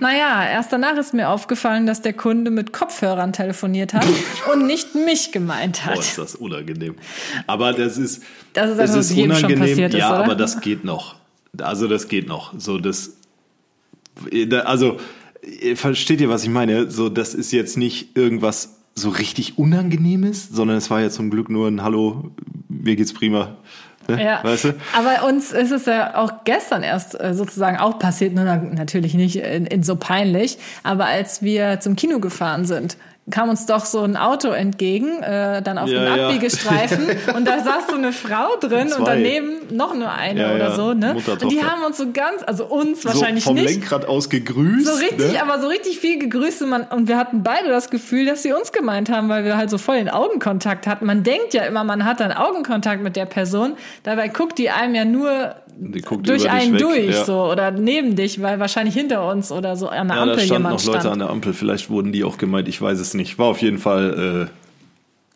Naja, erst danach ist mir aufgefallen, dass der Kunde mit Kopfhörern telefoniert hat und nicht mich gemeint hat. Boah, ist das unangenehm. Aber das ist, Das ist also, was jedem schon passiert ist, ja, oder? aber das geht noch. Also das geht noch. So das, also versteht ihr, was ich meine? So das ist jetzt nicht irgendwas so richtig Unangenehmes, sondern es war ja zum Glück nur ein Hallo, mir geht's prima. Ne? Ja, Weißt du? aber uns ist es ja auch gestern erst äh, sozusagen auch passiert, nur natürlich nicht in, in so peinlich, aber als wir zum Kino gefahren sind, kam uns doch so ein Auto entgegen, äh, dann auf Ja, dem ja. Abbieggestreifen und da saß so eine Frau drin Zwei. und daneben noch nur eine Ja, oder ja. so, ne? Mutter, und die haben uns so ganz, also uns wahrscheinlich so vom nicht. Lenkrad aus gegrüßt. So richtig, ne? aber so richtig viel gegrüßt und, man, und wir hatten beide das Gefühl, dass sie uns gemeint haben, weil wir halt so voll den Augenkontakt hatten. Man denkt ja immer, man hat dann Augenkontakt mit der Person, dabei guckt die einem ja nur durch einen weg, durch ja. so oder neben dich, weil wahrscheinlich hinter uns oder so an der Ja, da Ampel standen jemand noch Leute stand. an der Ampel. Vielleicht wurden die auch gemeint. Ich weiß es nicht. War auf jeden Fall äh,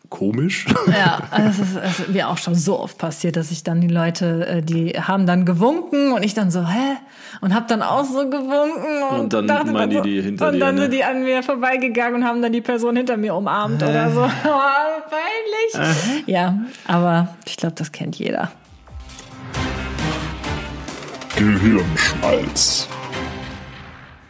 komisch. Ja, also das ist, das ist mir auch schon so oft passiert, dass ich dann die Leute, äh, die haben dann gewunken und ich dann so, hä? Und hab dann auch so gewunken und, Und dann dachte meinen die so, die hinter und dir, dann ne? sind die an mir vorbeigegangen und haben dann die Person hinter mir umarmt oder so. Oh, peinlich. Ja, aber ich glaube, das kennt jeder. Gehirnschmalz.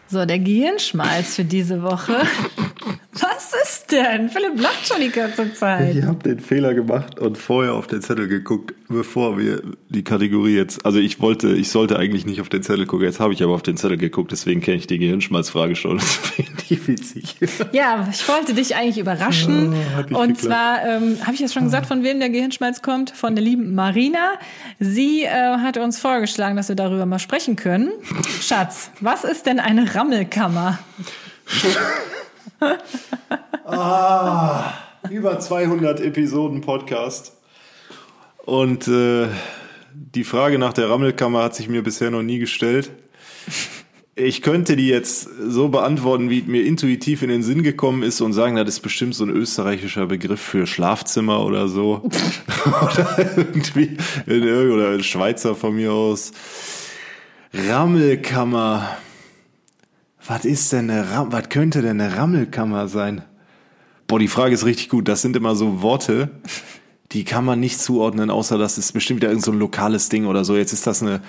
So, der Gehirnschmalz für diese Woche. Was ist denn? Philipp lacht schon die ganze Zeit. Ich habe den Fehler gemacht und vorher auf den Zettel geguckt, bevor wir die Kategorie jetzt. Also ich wollte, ich sollte eigentlich nicht auf den Zettel gucken. Jetzt habe ich aber auf den Zettel geguckt. Deswegen kenne ich die Gehirnschmalzfrage schon. Das finde ich witzig. Ja, ich wollte dich eigentlich überraschen. Oh, hat und geklappt. zwar, ähm, habe ich jetzt schon gesagt, von wem der Gehirnschmalz kommt? Von der lieben Marina. Sie äh, hatte uns vorgeschlagen, dass wir darüber mal sprechen können. Schatz, was ist denn eine Rammelkammer? Über 200 Episoden Podcast. Und äh, die Frage nach der Rammelkammer hat sich mir bisher noch nie gestellt. Ich könnte die jetzt so beantworten, wie mir intuitiv in den Sinn gekommen ist und sagen, das ist bestimmt so ein österreichischer Begriff für Schlafzimmer oder so. oder irgendwie, oder ein Schweizer von mir aus. Rammelkammer. Was ist denn eine Ram was könnte denn eine Rammelkammer sein? Boah, die Frage ist richtig gut. Das sind immer so Worte, die kann man nicht zuordnen, außer dass es bestimmt wieder irgend so ein lokales Ding oder so. Jetzt ist das eine,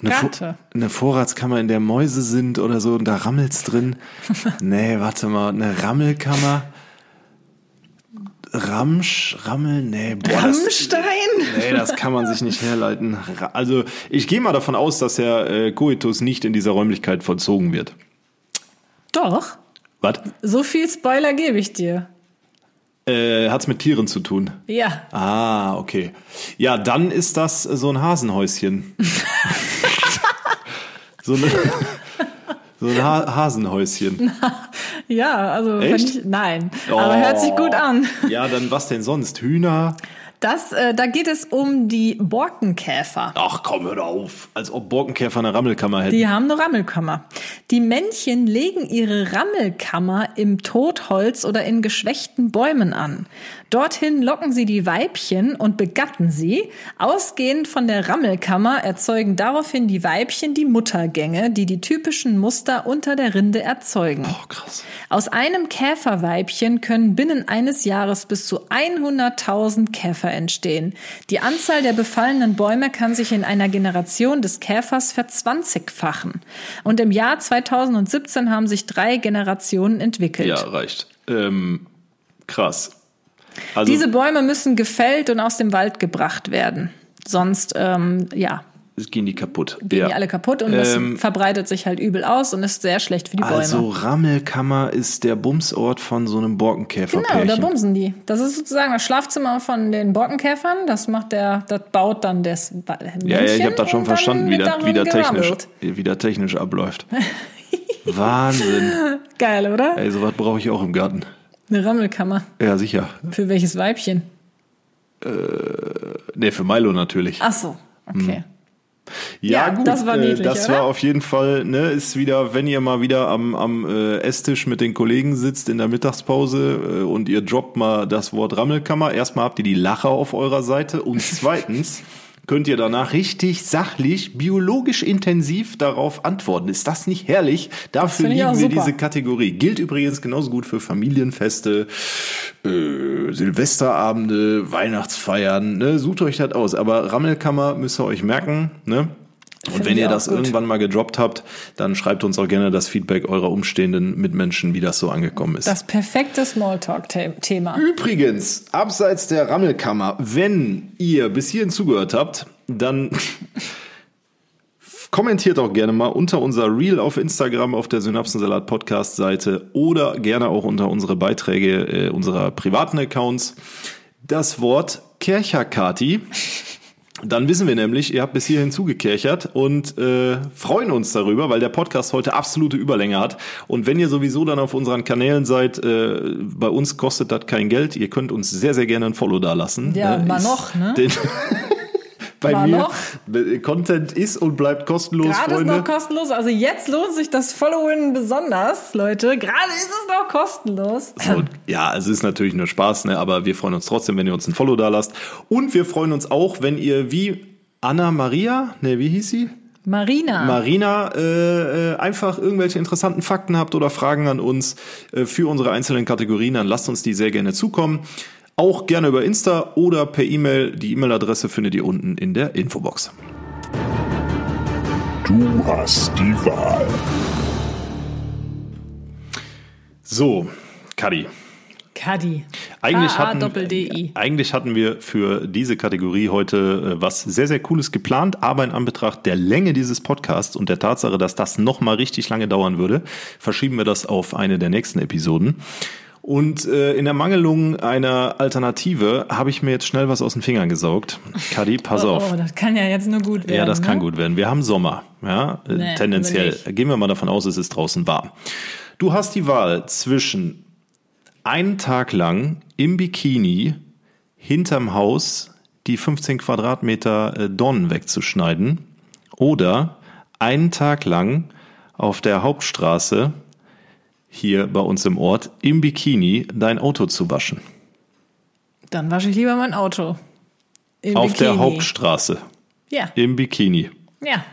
eine, Vo- Gatte. eine Vorratskammer, in der Mäuse sind oder so und da rammelt's drin. nee, warte mal, eine Rammelkammer. Ramsch, Rammel, nee, boah, das, Rammstein? Nee, das kann man sich nicht herleiten. Also, ich gehe mal davon aus, dass der äh, Coitus nicht in dieser Räumlichkeit vollzogen wird. Doch. Was? So viel Spoiler gebe ich dir. Äh, hat's mit Tieren zu tun? Ja. Ah, okay. Ja, dann ist das so ein Hasenhäuschen. so, eine, so ein ha Hasenhäuschen. Ja, also Echt? ich, nein. Aber hört sich gut an. Ja, dann was denn sonst? Hühner? Das, äh, da geht es um die Borkenkäfer. Ach komm, hör auf. Als ob Borkenkäfer eine Rammelkammer hätten. Die haben eine Rammelkammer. Die Männchen legen ihre Rammelkammer im Totholz oder in geschwächten Bäumen an. Dorthin locken sie die Weibchen und begatten sie. Ausgehend von der Rammelkammer erzeugen daraufhin die Weibchen die Muttergänge, die die typischen Muster unter der Rinde erzeugen. oh, krass. Aus einem Käferweibchen können binnen eines Jahres bis zu 100.000 Käfer entstehen. Die Anzahl der befallenen Bäume kann sich in einer Generation des Käfers verzwanzigfachen. Und im Jahr 2017 haben sich drei Generationen entwickelt. Ja, reicht. Ähm, krass. Also, Diese Bäume müssen gefällt und aus dem Wald gebracht werden. Sonst, ähm, ja, gehen die kaputt. gehen ja. die alle kaputt und das Ähm, verbreitet sich halt übel aus und ist sehr schlecht für die Bäume. Also Rammelkammer ist der Bumsort von so einem Borkenkäferpärchen. Genau, da bumsen die. Das ist sozusagen das Schlafzimmer von den Borkenkäfern. Das macht der, das baut dann das Männchen. ja, ja, ich habe das schon verstanden, wie darin wie das technisch, wie das technisch abläuft. Wahnsinn. Geil, oder? Ey, sowas brauche ich auch im Garten. Eine Rammelkammer. Ja, sicher. Für welches Weibchen? Ne, für Milo natürlich. Ach so, okay. Ja, Ja, gut, das war äh, niedlich, das war auf jeden Fall, ne, ist wieder, wenn ihr mal wieder am, am äh, Esstisch mit den Kollegen sitzt in der Mittagspause äh, und ihr droppt mal das Wort Rammelkammer. Erstmal habt ihr die Lacher auf eurer Seite und zweitens könnt ihr danach richtig sachlich, biologisch intensiv darauf antworten. Ist das nicht herrlich? Dafür lieben wir diese Kategorie. Gilt übrigens genauso gut für Familienfeste, äh, Silvesterabende, Weihnachtsfeiern, ne? Sucht euch das aus. Aber Rammelkammer müsst ihr euch merken, ne? Und wenn ihr das gut. irgendwann mal gedroppt habt, dann schreibt uns auch gerne das Feedback eurer umstehenden Mitmenschen, wie das so angekommen ist. Das perfekte Smalltalk-Thema. Übrigens, abseits der Rammelkammer, wenn ihr bis hierhin zugehört habt, dann kommentiert auch gerne mal unter unser Reel auf Instagram auf der Synapsensalat Podcast Seite oder gerne auch unter unsere Beiträge äh, unserer privaten Accounts das Wort Kercherkati. Dann wissen wir nämlich, ihr habt bis hierhin zugekerchert und äh, freuen uns darüber, weil der Podcast heute absolute Überlänge hat. Und wenn ihr sowieso dann auf unseren Kanälen seid, äh, bei uns kostet das kein Geld. Ihr könnt uns sehr, sehr gerne ein Follow dalassen. Ja, Äh, mal ist noch, ne? Den bei Mal mir, noch. Content ist und bleibt kostenlos, Gerade ist Freunde. noch kostenlos. Also jetzt lohnt sich das Followen besonders, Leute. Gerade ist es noch kostenlos. So, ja, es ist natürlich nur Spaß, ne? aber wir freuen uns trotzdem, wenn ihr uns ein Follow da lasst. Und wir freuen uns auch, wenn ihr wie Anna Maria, ne, wie hieß sie? Marina. Marina äh, äh, einfach irgendwelche interessanten Fakten habt oder Fragen an uns äh, für unsere einzelnen Kategorien, dann lasst uns die sehr gerne zukommen. Auch gerne über Insta oder per E-Mail. Die E-Mail-Adresse findet ihr unten in der Infobox. Du hast die Wahl. So, Kadi. Kadi. Eigentlich hatten, eigentlich hatten wir für diese Kategorie heute äh, was sehr, sehr Cooles geplant, aber in Anbetracht der Länge dieses Podcasts und der Tatsache, dass das nochmal richtig lange dauern würde, verschieben wir das auf eine der nächsten Episoden. Und äh, in Ermangelung einer Alternative habe ich mir jetzt schnell was aus den Fingern gesaugt. Kadi, pass Oh, auf. oh, das kann ja jetzt nur gut werden. Ja, das kann ne? gut werden. Wir haben Sommer, ja, äh, Nee, tendenziell. Gehen wir mal davon aus, es ist draußen warm. Du hast die Wahl zwischen einen Tag lang im Bikini hinterm Haus die 15 Quadratmeter äh, Dornen wegzuschneiden oder einen Tag lang auf der Hauptstraße hier bei uns im Ort im Bikini dein Auto zu waschen. Dann wasche ich lieber mein Auto. Im Auf der Bikini. Hauptstraße Ja, im Bikini. ja.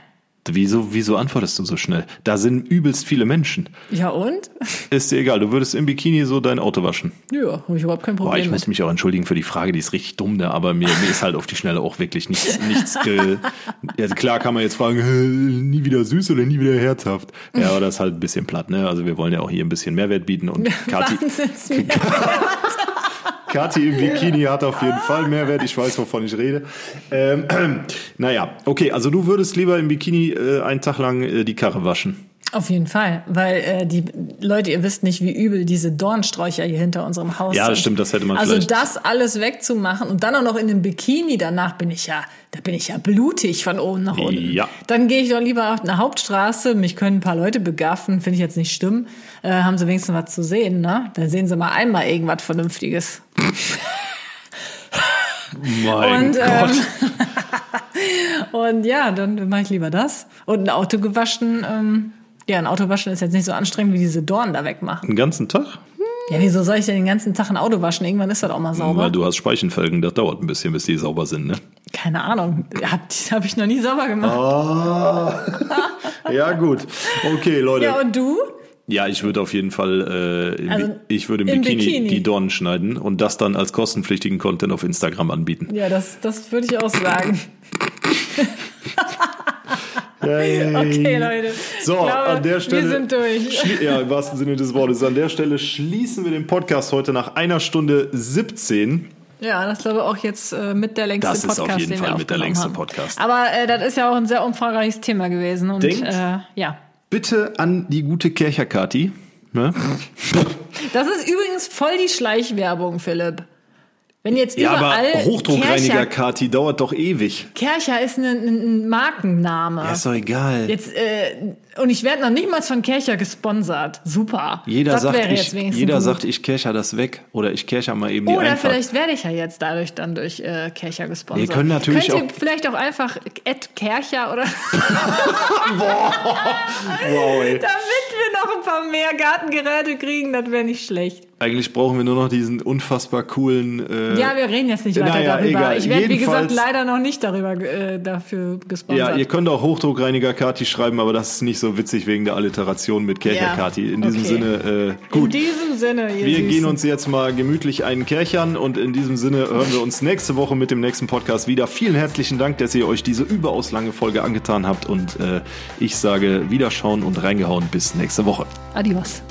Wieso, wieso antwortest du so schnell? Da sind übelst viele Menschen. Ja und? Ist dir egal, du würdest im Bikini so dein Auto waschen. Ja, habe ich überhaupt kein Boah, Problem ich muss mit. mich auch entschuldigen für die Frage, die ist richtig dumm, ne? aber mir, mir ist halt auf die Schnelle auch wirklich nichts, nichts ge also klar kann man jetzt fragen, "Hä, nie wieder süß oder nie wieder herzhaft. Ja, aber das ist halt ein bisschen platt, ne? Also wir wollen ja auch hier ein bisschen Mehrwert bieten und Wahnsinns- Kathi im Bikini hat auf jeden Fall Mehrwert. Ich weiß, wovon ich rede. Ähm, naja, okay, also du würdest lieber im Bikini äh, einen Tag lang äh, die Karre waschen. Auf jeden Fall, weil äh, die Leute, ihr wisst nicht, wie übel diese Dornsträucher hier hinter unserem Haus Ja, sind. das stimmt, das hätte man Also vielleicht- das alles wegzumachen und dann auch noch in einem Bikini, danach bin ich ja, da bin ich ja blutig von oben nach unten. Ja. Dann gehe ich doch lieber auf eine Hauptstraße, mich können ein paar Leute begaffen, finde ich jetzt nicht schlimm. Äh, haben sie wenigstens was zu sehen, ne? Dann sehen sie mal einmal irgendwas Vernünftiges. Mein Und, Gott. ähm, Und ja, dann mache ich lieber das. Und ein Auto gewaschen, ähm, ja, ein Auto waschen ist jetzt nicht so anstrengend wie diese Dornen da wegmachen. Den ganzen Tag? Ja, wieso soll ich denn den ganzen Tag ein Auto waschen? Irgendwann ist das auch mal sauber. Weil du hast Speichenfelgen, das dauert ein bisschen, bis die sauber sind, ne? Keine Ahnung. Hab, hab ich noch nie sauber gemacht. Ah. ja, gut. Okay, Leute. Ja, und du? Ja, ich würde auf jeden Fall, äh, Also, ich würde im, im Bikini, Bikini. die Dornen schneiden und das dann als kostenpflichtigen Content auf Instagram anbieten. Ja, das, das würde ich auch sagen. Hey. Okay, Leute. So, glaube, an der Stelle. Wir sind durch. Ja, im wahrsten Sinne des Wortes. An der Stelle schließen wir den Podcast heute nach einer Stunde 17. Ja, das ist glaube ich auch jetzt äh, mit der längste Das ist Podcast, auf jeden den Fall mit der aufgenommen längste haben. Podcast. Aber äh, das ist ja auch ein sehr umfangreiches Thema gewesen. Und Denkt- äh, ja. Bitte an die gute Kercherkati. Ne? Das ist übrigens voll die Schleichwerbung, Philipp. Wenn jetzt Ja, aber Hochdruckreiniger Kati dauert doch ewig. Kercher ist ein, Markenname. Ja, ist doch egal. Jetzt, äh, und ich werde noch nicht mal von Kercher gesponsert. Super. Jeder das sagt, ich, jeder gut. sagt, ich kercher das weg oder ich kercher mal eben die Oder Einfahrt. vielleicht werde ich ja jetzt dadurch dann durch äh, Kercher gesponsert. Wir können natürlich Könnt ihr auch- vielleicht auch einfach Ed Kercher oder wow, ey. damit wir noch ein paar mehr Gartengeräte kriegen, das wäre nicht schlecht. Eigentlich brauchen wir nur noch diesen unfassbar coolen. Äh, Ja, wir reden jetzt nicht weiter naja, darüber. egal. Ich werde, wie gesagt, leider noch nicht darüber äh, dafür gesponsert. Ja, ihr könnt auch Hochdruckreiniger Kati schreiben, aber das ist nicht so witzig wegen der Alliteration mit Kercher Kati. In diesem okay. Sinne, äh, In gut. diesem Sinne, ihr Wir Süßen. gehen uns jetzt mal gemütlich einen Kerchern und in diesem Sinne hören wir uns nächste Woche mit dem nächsten Podcast wieder. Vielen herzlichen Dank, dass ihr euch diese überaus lange Folge angetan habt und äh, ich sage Wiederschauen und reingehauen bis nächste Woche. Adios.